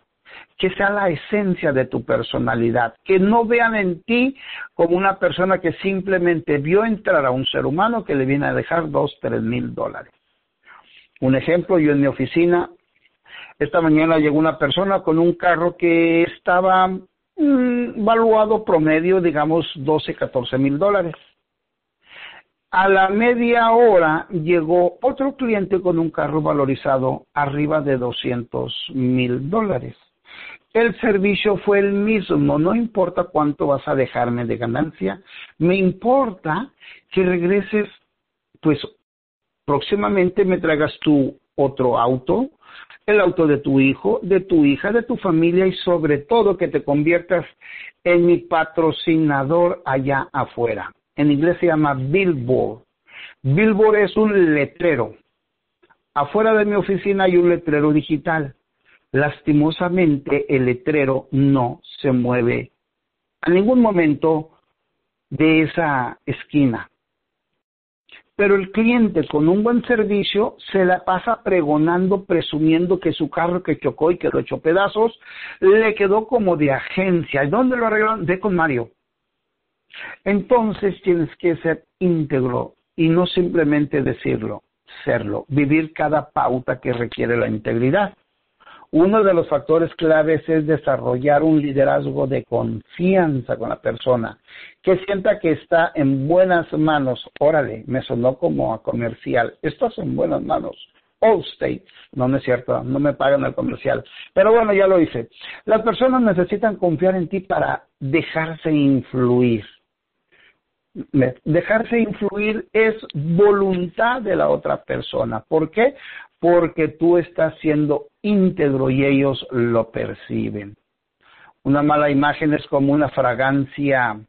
que sea la esencia de tu personalidad, que no vean en ti como una persona que simplemente vio entrar a un ser humano que le viene a dejar dos, tres mil dólares. Un ejemplo, yo en mi oficina, esta mañana llegó una persona con un carro que estaba mm, valuado promedio, digamos, 12, 14 mil dólares. A la media hora llegó otro cliente con un carro valorizado arriba de 200 mil dólares el servicio fue el mismo, no importa cuánto vas a dejarme de ganancia, me importa que regreses, pues próximamente me traigas tu otro auto, el auto de tu hijo, de tu hija, de tu familia y sobre todo que te conviertas en mi patrocinador allá afuera. En inglés se llama billboard. Billboard es un letrero. Afuera de mi oficina hay un letrero digital. Lastimosamente el letrero no se mueve a ningún momento de esa esquina. Pero el cliente con un buen servicio se la pasa pregonando, presumiendo que su carro que chocó y quedó hecho pedazos, le quedó como de agencia. ¿Y dónde lo arreglaron? De con Mario. Entonces tienes que ser íntegro y no simplemente decirlo, serlo, vivir cada pauta que requiere la integridad. Uno de los factores claves es desarrollar un liderazgo de confianza con la persona, que sienta que está en buenas manos. Órale, me sonó como a comercial. Estás en buenas manos. All States. No, no es cierto, no me pagan el comercial. Pero bueno, ya lo hice. Las personas necesitan confiar en ti para dejarse influir. Dejarse influir es voluntad de la otra persona. ¿Por qué? porque tú estás siendo íntegro y ellos lo perciben. Una mala imagen es como una fragancia,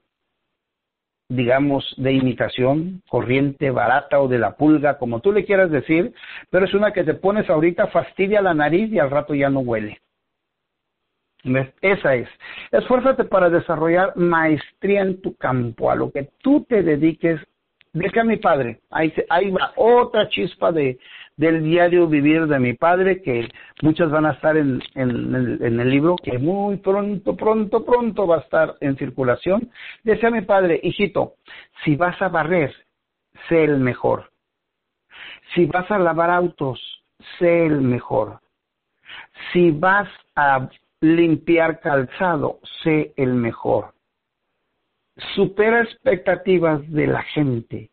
digamos, de imitación, corriente, barata o de la pulga, como tú le quieras decir, pero es una que te pones ahorita, fastidia la nariz y al rato ya no huele. Esa es. Esfuérzate para desarrollar maestría en tu campo, a lo que tú te dediques. Deja a mi padre, ahí, ahí va otra chispa de, del diario vivir de mi padre, que muchas van a estar en, en, el libro, que muy pronto, pronto, pronto va a estar en circulación. Decía mi padre, hijito, si vas a barrer, sé el mejor. Si vas a lavar autos, sé el mejor. Si vas a limpiar calzado, sé el mejor. Supera expectativas de la gente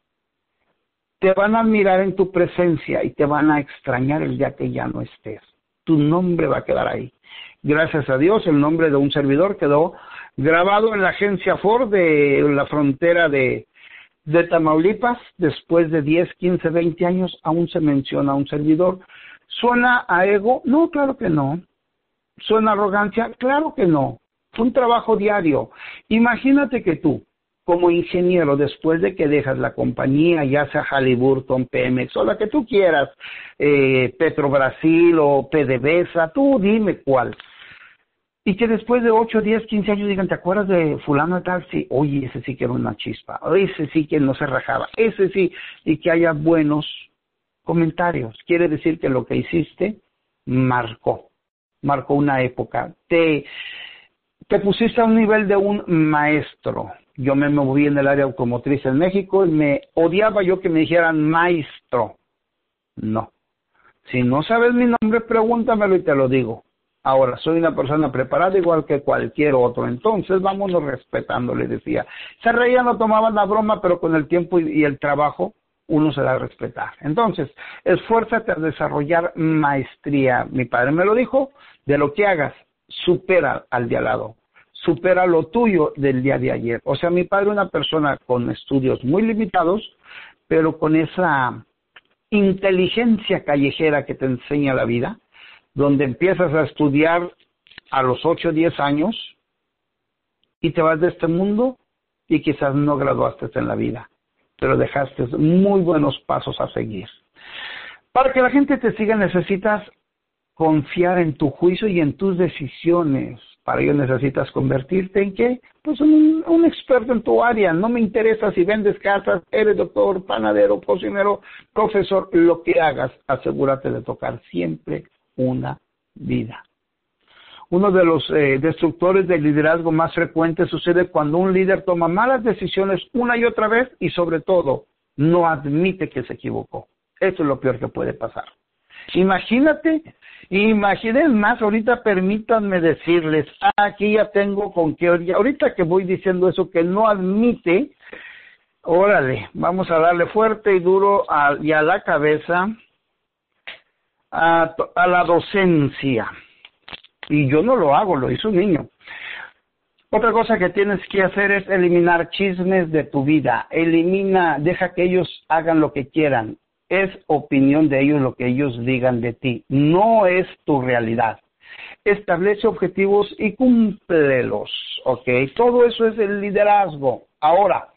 te van a admirar en tu presencia y te van a extrañar el día que ya no estés. Tu nombre va a quedar ahí. Gracias a Dios, el nombre de un servidor quedó grabado en la agencia Ford de la frontera de, Tamaulipas. Después de 10, 15, 20 años, aún se menciona un servidor. ¿Suena a ego? No, claro que no. ¿Suena arrogancia? Claro que no. Fue un trabajo diario. Imagínate que tú, como ingeniero después de que dejas la compañía, ya sea Halliburton, Pemex o la que tú quieras, eh, Petrobrasil o PDVSA, tú dime cuál. Y que después de 8, 10, 15 años digan, ¿te acuerdas de fulano tal? Sí, oye, ese sí que era una chispa, ese sí que no se rajaba, ese sí, y que haya buenos comentarios. Quiere decir que lo que hiciste marcó, marcó una época. Te, te pusiste a un nivel de un maestro, yo me moví en el área automotriz en México y me odiaba yo que me dijeran maestro. No. Si no sabes mi nombre, pregúntamelo y te lo digo. Ahora, soy una persona preparada igual que cualquier otro, entonces vámonos respetando, le decía. Se reía, no tomaban la broma, pero con el tiempo y, el trabajo uno se da a respetar. Entonces, esfuérzate a desarrollar maestría. Mi padre me lo dijo, de lo que hagas, supera al de al lado supera lo tuyo del día de ayer. O sea, mi padre una persona con estudios muy limitados, pero con esa inteligencia callejera que te enseña la vida, donde empiezas a estudiar a los 8 o 10 años y te vas de este mundo y quizás no graduaste en la vida, pero dejaste muy buenos pasos a seguir. Para que la gente te siga necesitas confiar en tu juicio y en tus decisiones. Para ello necesitas convertirte en qué? Pues un, un experto en tu área. No me interesa si vendes casas, eres doctor, panadero, cocinero, profesor, lo que hagas, asegúrate de tocar siempre una vida. Uno de los eh, destructores del liderazgo más frecuentes sucede cuando un líder toma malas decisiones una y otra vez y sobre todo no admite que se equivocó. Eso es lo peor que puede pasar. Imagínate Imaginen más, ahorita permítanme decirles, aquí ya tengo con qué, ahorita que voy diciendo eso que no admite, órale, vamos a darle fuerte y duro y a la cabeza a la docencia. Y yo no lo hago, lo hizo un niño. Otra cosa que tienes que hacer es eliminar chismes de tu vida. Elimina, deja que ellos hagan lo que quieran. Es opinión de ellos lo que ellos digan de ti. No es tu realidad. Establece objetivos y cúmplelos. ¿Ok? Todo eso es el liderazgo. Ahora,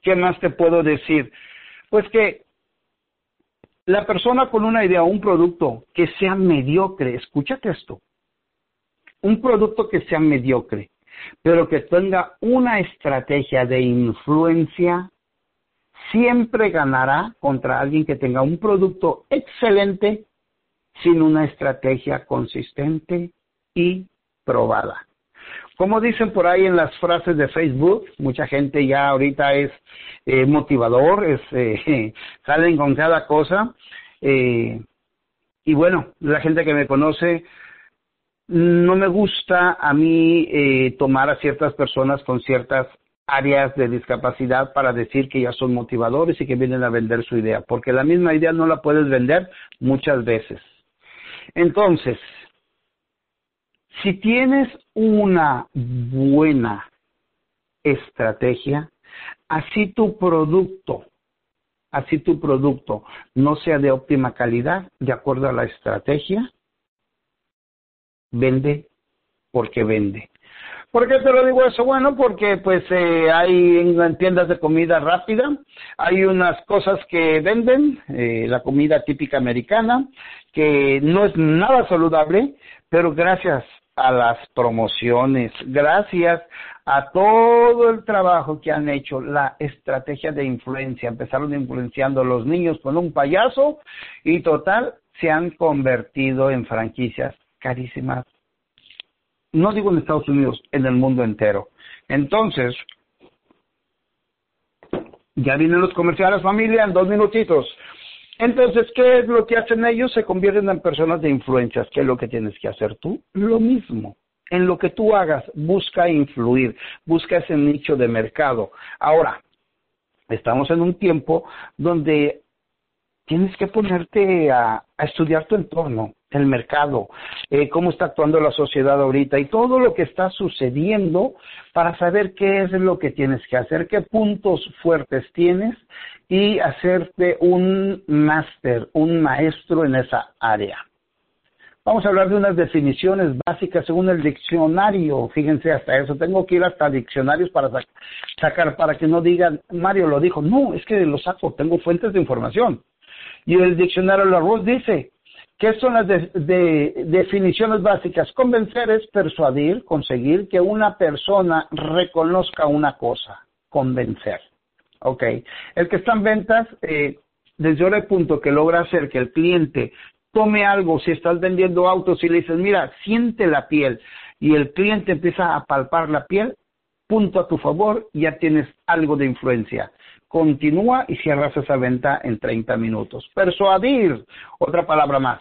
¿qué más te puedo decir? Pues que la persona con una idea un producto que sea mediocre, escúchate esto, un producto que sea mediocre, pero que tenga una estrategia de influencia, siempre ganará contra alguien que tenga un producto excelente sin una estrategia consistente y probada. Como dicen por ahí en las frases de Facebook, mucha gente ya ahorita es eh, motivador, es, eh, [LAUGHS] salen con cada cosa. Eh, y bueno, la gente que me conoce no me gusta a mí eh, tomar a ciertas personas con ciertas áreas de discapacidad para decir que ya son motivadores y que vienen a vender su idea, porque la misma idea no la puedes vender muchas veces. Entonces, si tienes una buena estrategia, así tu producto, así tu producto no sea de óptima calidad, de acuerdo a la estrategia, vende porque vende. ¿Por qué te lo digo eso? Bueno, porque pues eh, hay en tiendas de comida rápida, hay unas cosas que venden, eh, la comida típica americana, que no es nada saludable, pero gracias a las promociones, gracias a todo el trabajo que han hecho, la estrategia de influencia, empezaron influenciando a los niños con un payaso y total se han convertido en franquicias carísimas. No digo en Estados Unidos, en el mundo entero. Entonces, ya vienen los comerciales, familia, en dos minutitos. Entonces, ¿qué es lo que hacen ellos? Se convierten en personas de influencias. ¿Qué es lo que tienes que hacer tú? Lo mismo. En lo que tú hagas, busca influir, busca ese nicho de mercado. Ahora, estamos en un tiempo donde tienes que ponerte a, estudiar tu entorno, el mercado, eh, cómo está actuando la sociedad ahorita y todo lo que está sucediendo para saber qué es lo que tienes que hacer, qué puntos fuertes tienes y hacerte un máster, un maestro en esa área. Vamos a hablar de unas definiciones básicas según el diccionario. Fíjense, hasta eso. Tengo que ir hasta diccionarios para sacar, para que no digan, Mario lo dijo. No, es que lo saco, tengo fuentes de información. Y el diccionario La Rose dice, ¿qué son las definiciones básicas? Convencer es persuadir, conseguir que una persona reconozca una cosa. Convencer. Ok. El que está en ventas, eh, desde el punto que logra hacer que el cliente tome algo, si estás vendiendo autos y le dices, mira, siente la piel, y el cliente empieza a palpar la piel, punto a tu favor, ya tienes algo de influencia continúa y cierras esa venta en 30 minutos. Persuadir, otra palabra más.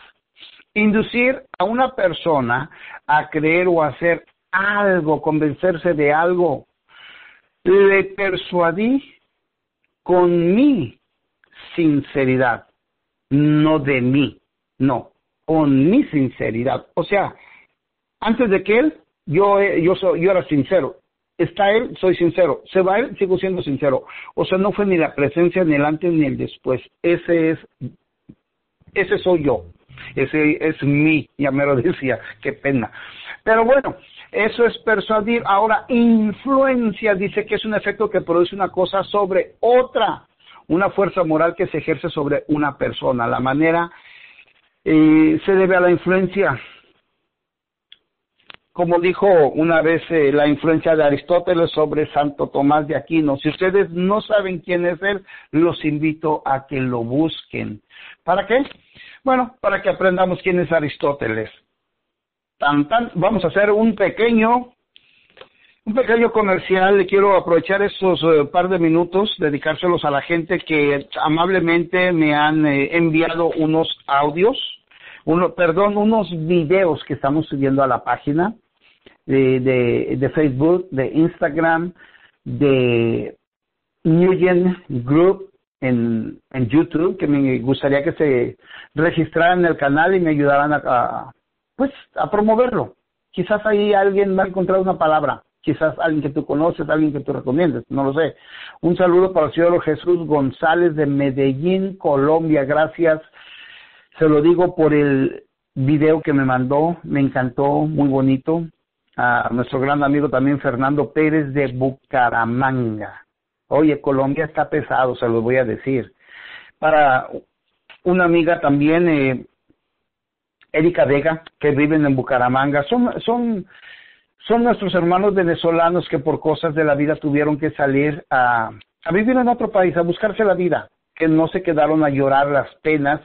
Inducir a una persona a creer o hacer algo, convencerse de algo. Le persuadí con mi sinceridad, no de mí, no, con mi sinceridad. O sea, antes de que él, yo, yo, soy, yo era sincero, está él, soy sincero. Se va él, sigo siendo sincero. O sea, no fue ni la presencia, ni el antes, ni el después. Ese es, ese soy yo. Ese es mi, ya me lo [LAUGHS] decía, qué pena. Pero bueno, eso es persuadir. Ahora, influencia dice que es un efecto que produce una cosa sobre otra, una fuerza moral que se ejerce sobre una persona. La manera eh, se debe a la influencia como dijo una vez eh, la influencia de Aristóteles sobre Santo Tomás de Aquino. Si ustedes no saben quién es él, los invito a que lo busquen. ¿Para qué? Bueno, para que aprendamos quién es Aristóteles. Tan, tan, vamos a hacer un pequeño, un pequeño comercial. Le quiero aprovechar estos eh, par de minutos, dedicárselos a la gente que amablemente me han eh, enviado unos audios, uno, perdón, unos videos que estamos subiendo a la página de, de, Facebook, de Instagram, de Newgen Group en, en YouTube, que me gustaría que se registraran en el canal y me ayudaran a, pues a promoverlo. Quizás ahí alguien va a encontrar una palabra, quizás alguien que tú conoces, alguien que tú recomiendes, no lo sé. Un saludo para el señor Jesús González de Medellín, Colombia, gracias. Se lo digo por el video que me mandó, me encantó, muy bonito. A nuestro gran amigo también Fernando Pérez de Bucaramanga. Oye, Colombia está pesado, se lo voy a decir. Para una amiga también, eh, Erika Vega, que viven en Bucaramanga, son, son, son nuestros hermanos venezolanos que por cosas de la vida tuvieron que salir a, a vivir en otro país, a buscarse la vida, que no se quedaron a llorar las penas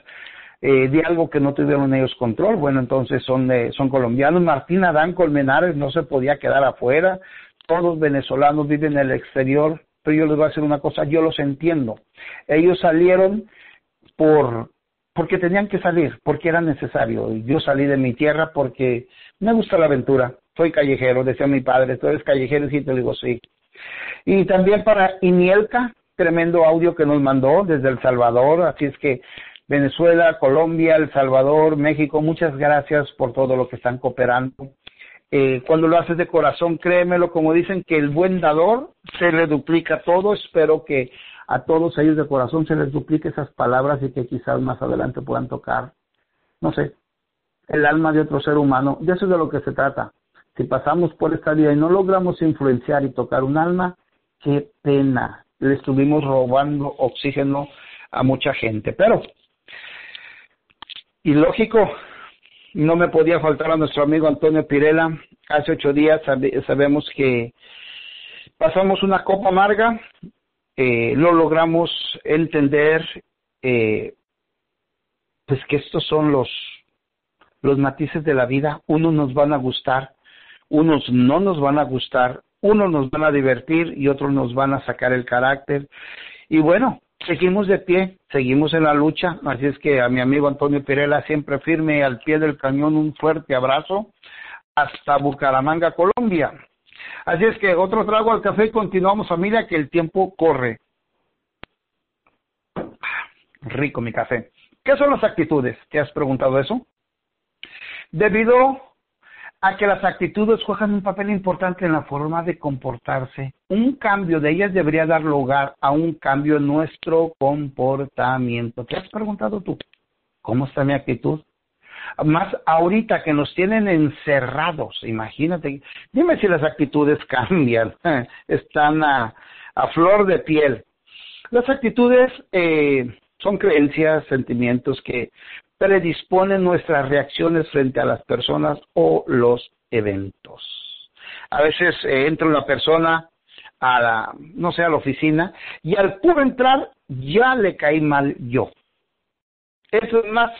eh, de algo que no tuvieron ellos control. Bueno, entonces son, son colombianos. Martín Adán Colmenares no se podía quedar afuera. Todos venezolanos viven en el exterior, pero yo les voy a decir una cosa, yo los entiendo. Ellos salieron por porque tenían que salir, porque era necesario. Yo salí de mi tierra porque me gusta la aventura. Soy callejero, decía mi padre, tú eres callejero y te digo sí. Y también para Inielka, tremendo audio que nos mandó desde El Salvador, así es que Venezuela, Colombia, El Salvador, México, muchas gracias por todo lo que están cooperando. Eh, cuando lo haces de corazón, créemelo, como dicen que el buen dador se le duplica todo, espero que a todos ellos de corazón se les duplique esas palabras y que quizás más adelante puedan tocar, no sé, el alma de otro ser humano. De eso es de lo que se trata. Si pasamos por esta vida y no logramos influenciar y tocar un alma, qué pena. Le estuvimos robando oxígeno a mucha gente. Pero, y lógico, no me podía faltar a nuestro amigo Antonio Pirela. Hace ocho días sabemos que pasamos una copa amarga eh, no logramos entender eh, pues que estos son los los matices de la vida unos nos van a gustar unos no nos van a gustar unos nos van a divertir y otros nos van a sacar el carácter y bueno seguimos de pie seguimos en la lucha así es que a mi amigo Antonio Pirela siempre firme al pie del cañón un fuerte abrazo hasta Bucaramanga Colombia Así es que otro trago al café y continuamos familia que el tiempo corre. Rico mi café. ¿Qué son las actitudes? ¿Te has preguntado eso? Debido a que las actitudes juegan un papel importante en la forma de comportarse, un cambio de ellas debería dar lugar a un cambio en nuestro comportamiento. ¿Te has preguntado tú? ¿Cómo está mi actitud? Más ahorita que nos tienen encerrados, imagínate, dime si las actitudes cambian, [LAUGHS] están a, flor de piel. Las actitudes eh, son creencias, sentimientos que predisponen nuestras reacciones frente a las personas o los eventos. A veces eh, entra una persona a la, no sé, a la oficina y al puro entrar ya le caí mal yo. Eso es más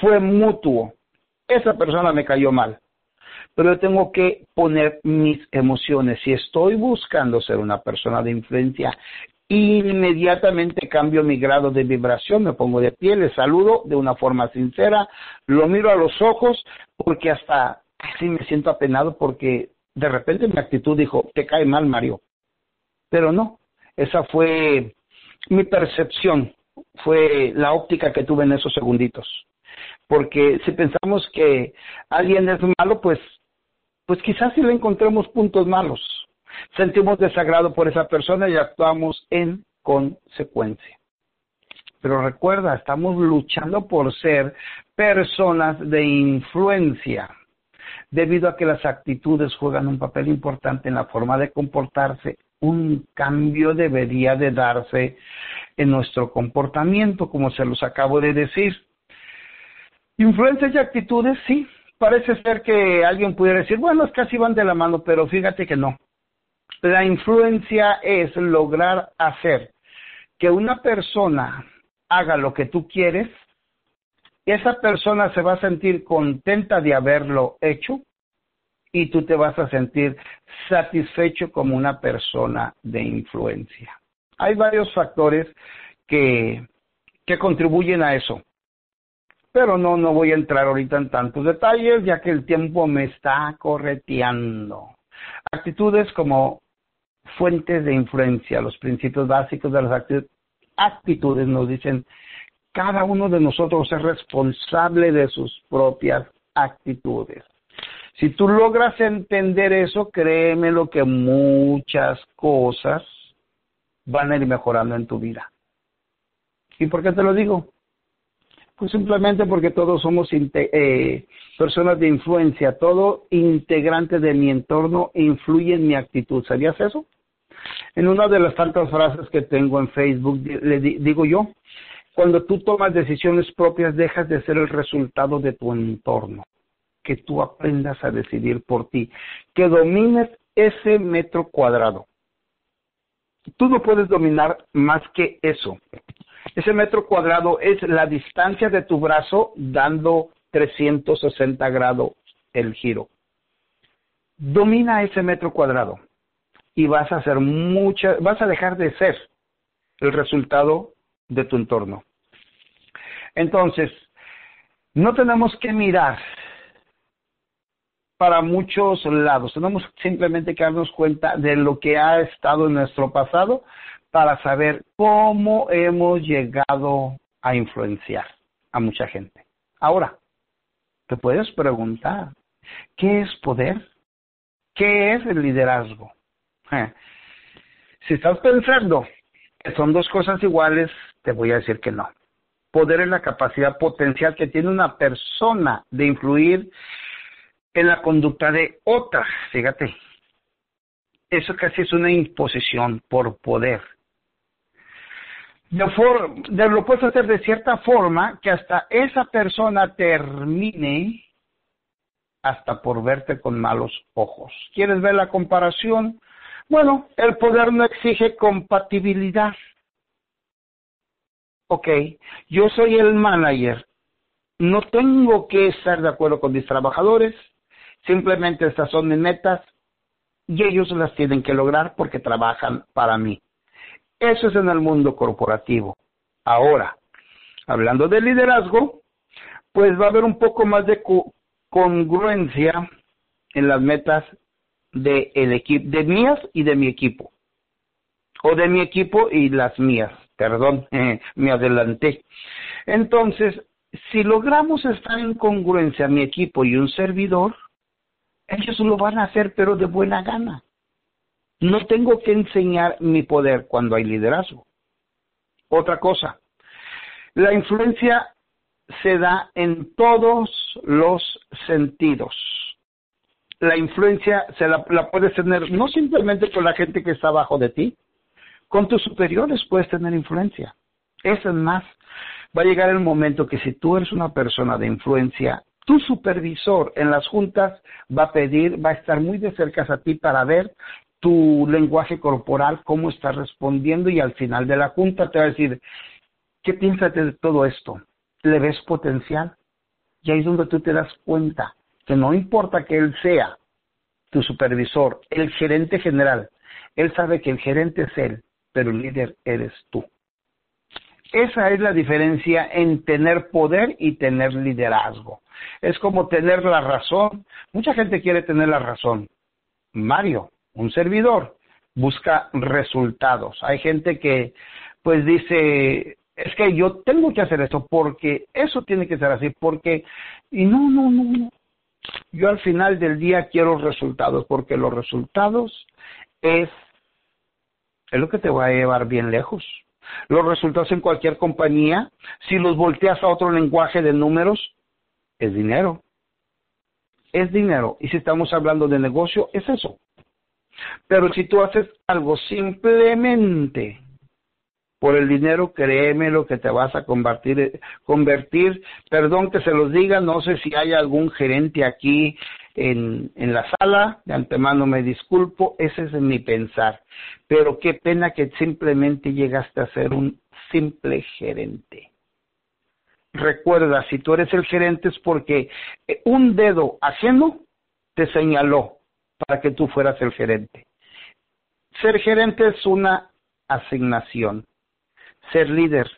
fue mutuo. Esa persona me cayó mal. Pero yo tengo que poner mis emociones. Si estoy buscando ser una persona de influencia, inmediatamente cambio mi grado de vibración, me pongo de pie, le saludo de una forma sincera, lo miro a los ojos, porque hasta así me siento apenado porque de repente mi actitud dijo, te cae mal Mario. Pero no, esa fue mi percepción, fue la óptica que tuve en esos segunditos porque si pensamos que alguien es malo, pues, pues quizás si le encontremos puntos malos. Sentimos desagrado por esa persona y actuamos en consecuencia. Pero recuerda, estamos luchando por ser personas de influencia, debido a que las actitudes juegan un papel importante en la forma de comportarse. Un cambio debería de darse en nuestro comportamiento, como se los acabo de decir. Influencias y actitudes, sí. Parece ser que alguien pudiera decir, bueno, es casi van de la mano, pero fíjate que no. La influencia es lograr hacer que una persona haga lo que tú quieres, esa persona se va a sentir contenta de haberlo hecho y tú te vas a sentir satisfecho como una persona de influencia. Hay varios factores que, que contribuyen a eso. Pero no, no voy a entrar ahorita en tantos detalles, ya que el tiempo me está correteando. Actitudes como fuentes de influencia, los principios básicos de las actitudes nos dicen, cada uno de nosotros es responsable de sus propias actitudes. Si tú logras entender eso, créeme lo que muchas cosas van a ir mejorando en tu vida. ¿Y por qué te lo digo? Pues simplemente porque todos somos eh, personas de influencia, todo integrante de mi entorno influye en mi actitud. ¿Sabías eso? En una de las tantas frases que tengo en Facebook, le digo yo, cuando tú tomas decisiones propias, dejas de ser el resultado de tu entorno. Que tú aprendas a decidir por ti, que domines ese metro cuadrado. Tú no puedes dominar más que eso. Ese metro cuadrado es la distancia de tu brazo dando 360 grados el giro. Domina ese metro cuadrado y vas a hacer mucha, vas a dejar de ser el resultado de tu entorno. Entonces, no tenemos que mirar para muchos lados, tenemos simplemente que darnos cuenta de lo que ha estado en nuestro pasado para saber cómo hemos llegado a influenciar a mucha gente. Ahora, te puedes preguntar, ¿qué es poder? ¿Qué es el liderazgo? Eh, si estás pensando que son dos cosas iguales, te voy a decir que no. Poder es la capacidad potencial que tiene una persona de influir en la conducta de otra. Fíjate, eso casi es una imposición por poder. De lo puedes hacer de cierta forma que hasta esa persona termine hasta por verte con malos ojos. ¿Quieres ver la comparación? Bueno, el poder no exige compatibilidad. Ok, yo soy el manager. No tengo que estar de acuerdo con mis trabajadores. Simplemente estas son mis metas y ellos las tienen que lograr porque trabajan para mí. Eso es en el mundo corporativo. Ahora, hablando de liderazgo, pues va a haber un poco más de congruencia en las metas de mías y de mi equipo. O de mi equipo y las mías. Perdón, [LAUGHS] me adelanté. Entonces, si logramos estar en congruencia mi equipo y un servidor, ellos lo van a hacer pero de buena gana. No tengo que enseñar mi poder cuando hay liderazgo. Otra cosa, la influencia se da en todos los sentidos. La influencia se la, puedes tener no simplemente con la gente que está abajo de ti, con tus superiores puedes tener influencia. Es más, va a llegar el momento que si tú eres una persona de influencia, tu supervisor en las juntas va a pedir, va a estar muy de cerca a ti para ver tu lenguaje corporal, cómo estás respondiendo y al final de la junta te va a decir, ¿qué piensas de todo esto? ¿Le ves potencial? Y ahí es donde tú te das cuenta que no importa que él sea tu supervisor, el gerente general, él sabe que el gerente es él, pero el líder eres tú. Esa es la diferencia en tener poder y tener liderazgo. Es como tener la razón. Mucha gente quiere tener la razón. Mario, un servidor busca resultados. Hay gente que pues dice, es que yo tengo que hacer esto porque eso tiene que ser así, porque, y no, no, no, no. Yo al final del día quiero resultados, porque los resultados es, es lo que te va a llevar bien lejos. Los resultados en cualquier compañía, si los volteas a otro lenguaje de números, es dinero. Es dinero. Y si estamos hablando de negocio, es eso. Pero si tú haces algo simplemente por el dinero, créeme lo que te vas a convertir, convertir, perdón que se los diga, no sé si hay algún gerente aquí en, en la sala, de antemano me disculpo, ese es mi pensar, pero qué pena que simplemente llegaste a ser un simple gerente. Recuerda, si tú eres el gerente es porque un dedo ajeno te señaló para que tú fueras el gerente. Ser gerente es una asignación. Ser líder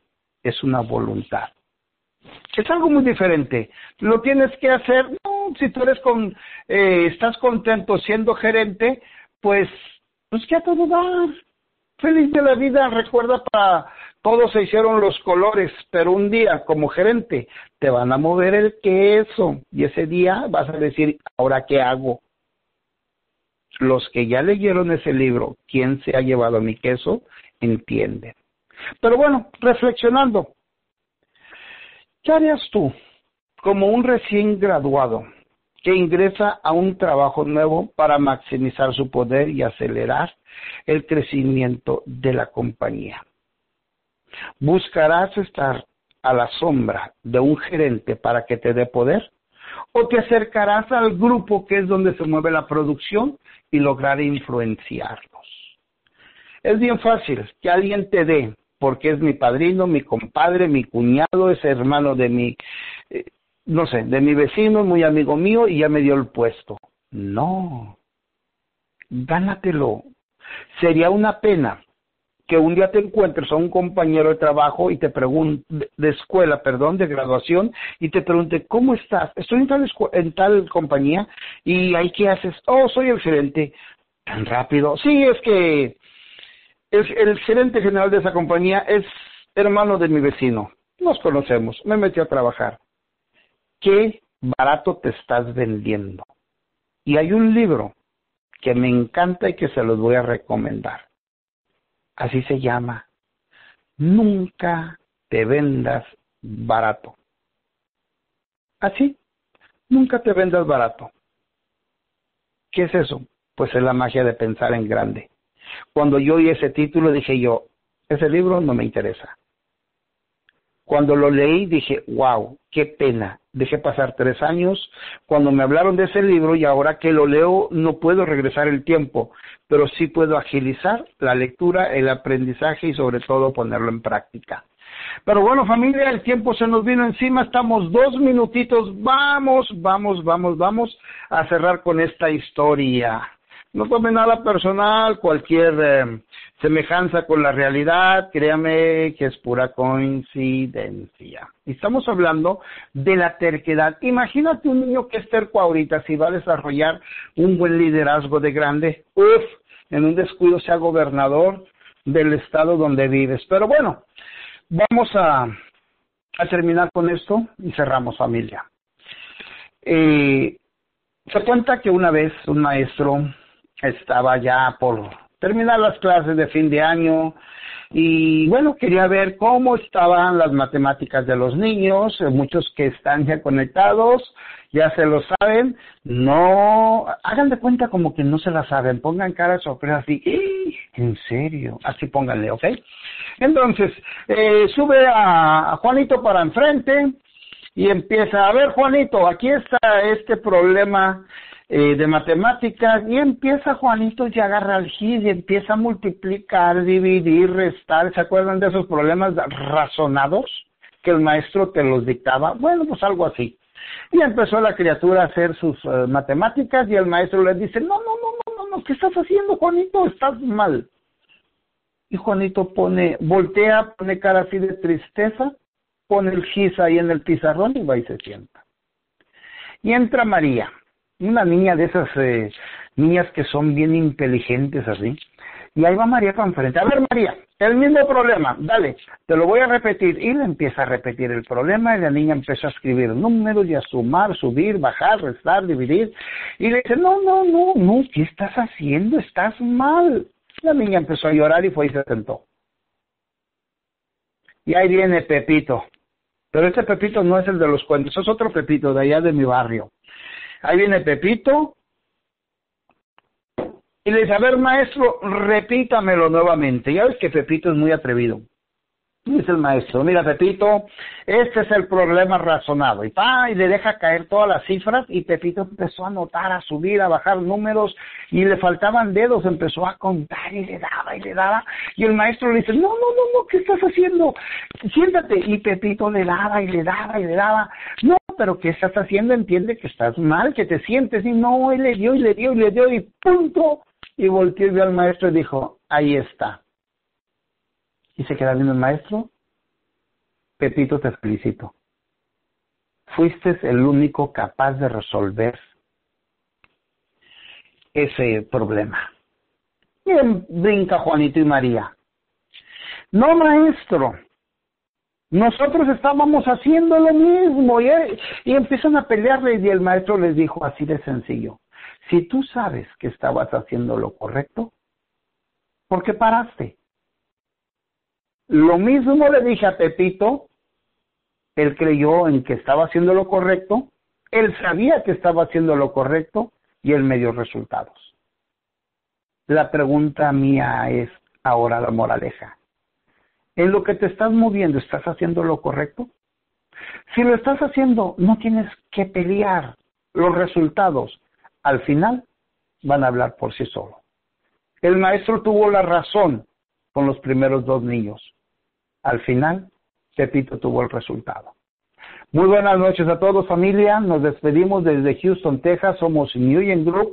es una voluntad. Es algo muy diferente. Lo tienes que hacer, no, si tú eres con, eh, estás contento siendo gerente, pues, pues que a todo dar. Feliz de la vida, recuerda para todos se hicieron los colores, pero un día como gerente te van a mover el queso y ese día vas a decir, ¿ahora qué hago? Los que ya leyeron ese libro, ¿quién se ha llevado mi queso? Entienden. Pero bueno, reflexionando, ¿qué harías tú como un recién graduado que ingresa a un trabajo nuevo para maximizar su poder y acelerar el crecimiento de la compañía? ¿Buscarás estar a la sombra de un gerente para que te dé poder? ¿O te acercarás al grupo que es donde se mueve la producción y lograr influenciarlos? Es bien fácil que alguien te dé, porque es mi padrino, mi compadre, mi cuñado, es hermano de mi, eh, no sé, de mi vecino, muy amigo mío y ya me dio el puesto. No, gánatelo. Sería una pena que un día te encuentres a un compañero de trabajo y te pregunte, de escuela, perdón, de graduación, y te pregunte, ¿cómo estás? Estoy en tal, en tal compañía y ahí qué haces? Oh, soy el gerente. Tan rápido. Sí, es que el, el gerente general de esa compañía es hermano de mi vecino. Nos conocemos. Me metí a trabajar. ¿Qué barato te estás vendiendo? Y hay un libro que me encanta y que se los voy a recomendar así se llama. Nunca te vendas barato. Así, nunca te vendas barato. ¿Qué es eso? Pues es la magia de pensar en grande. Cuando yo oí ese título dije yo, ese libro no me interesa. Cuando lo leí dije, wow, qué pena. Dejé pasar tres años cuando me hablaron de ese libro y ahora que lo leo no puedo regresar el tiempo, pero sí puedo agilizar la lectura, el aprendizaje y sobre todo ponerlo en práctica. Pero bueno, familia, el tiempo se nos vino encima, estamos dos minutitos, vamos, vamos, vamos, vamos a cerrar con esta historia. No tome nada personal, cualquier eh, semejanza con la realidad, créame que es pura coincidencia. Estamos hablando de la terquedad. Imagínate un niño que es terco ahorita, si va a desarrollar un buen liderazgo de grande, uff, en un descuido sea gobernador del estado donde vives. Pero bueno, vamos a, a terminar con esto y cerramos familia. Eh, se cuenta que una vez un maestro estaba ya por terminar las clases de fin de año y bueno, quería ver cómo estaban las matemáticas de los niños, eh, muchos que están ya conectados, ya se lo saben, no, hagan de cuenta como que no se la saben, pongan cara de sorpresa así, ¡Eh! en serio, así pónganle, ¿ok? Entonces, eh, sube a Juanito para enfrente y empieza, a ver Juanito, aquí está este problema eh, de matemáticas y empieza Juanito y agarra el GIS y empieza a multiplicar, dividir, restar. ¿Se acuerdan de esos problemas razonados que el maestro te los dictaba? Bueno, pues algo así. Y empezó la criatura a hacer sus eh, matemáticas y el maestro le dice, no, no, no, no, no, no, ¿qué estás haciendo, Juanito? Estás mal. Y Juanito pone, voltea, pone cara así de tristeza, pone el gis ahí en el pizarrón y va y se sienta. Y entra María una niña de esas eh, niñas que son bien inteligentes así. Y ahí va María para enfrente. A ver, María, el mismo problema, dale, te lo voy a repetir. Y le empieza a repetir el problema y la niña empieza a escribir números y a sumar, subir, bajar, restar, dividir. Y le dice, no, no, no, no, ¿qué estás haciendo? Estás mal. La niña empezó a llorar y fue y se sentó. Y ahí viene Pepito. Pero este Pepito no es el de los cuentos, es otro Pepito de allá de mi barrio. Ahí viene Pepito. Y le dice, a ver, maestro, repítamelo nuevamente. Ya ves que Pepito es muy atrevido. Dice el maestro, mira Pepito, este es el problema razonado. Y pa, y le deja caer todas las cifras y Pepito empezó a anotar, a subir, a bajar números y le faltaban dedos, empezó a contar y le daba y le daba. Y el maestro le dice, no, no, no, no, ¿qué estás haciendo? Siéntate. Y Pepito le daba y le daba y le daba. No, pero ¿qué estás haciendo? Entiende que estás mal, que te sientes. Y no, él le dio y le dio y le dio y punto. Y volteó y vio al maestro y dijo, ahí está y se queda viendo el maestro, Pepito, te felicito. Fuiste el único capaz de resolver ese problema. Bien, brinca Juanito y María. no maestro, nosotros estábamos haciendo lo mismo y, y empiezan a pelearle y el maestro les dijo así de sencillo, si tú sabes que estabas haciendo lo correcto, ¿por qué paraste? Lo mismo le dije a Pepito, él creyó en que estaba haciendo lo correcto, él sabía que estaba haciendo lo correcto y él me dio resultados. La pregunta mía es ahora la moraleja en lo que te estás moviendo, ¿estás haciendo lo correcto? Si lo estás haciendo, no tienes que pelear. Los resultados, al final, van a hablar por sí solos. El maestro tuvo la razón con los primeros dos niños. Al final, Pepito tuvo el resultado. Muy buenas noches a todos familia. Nos despedimos desde Houston, Texas. Somos New Group.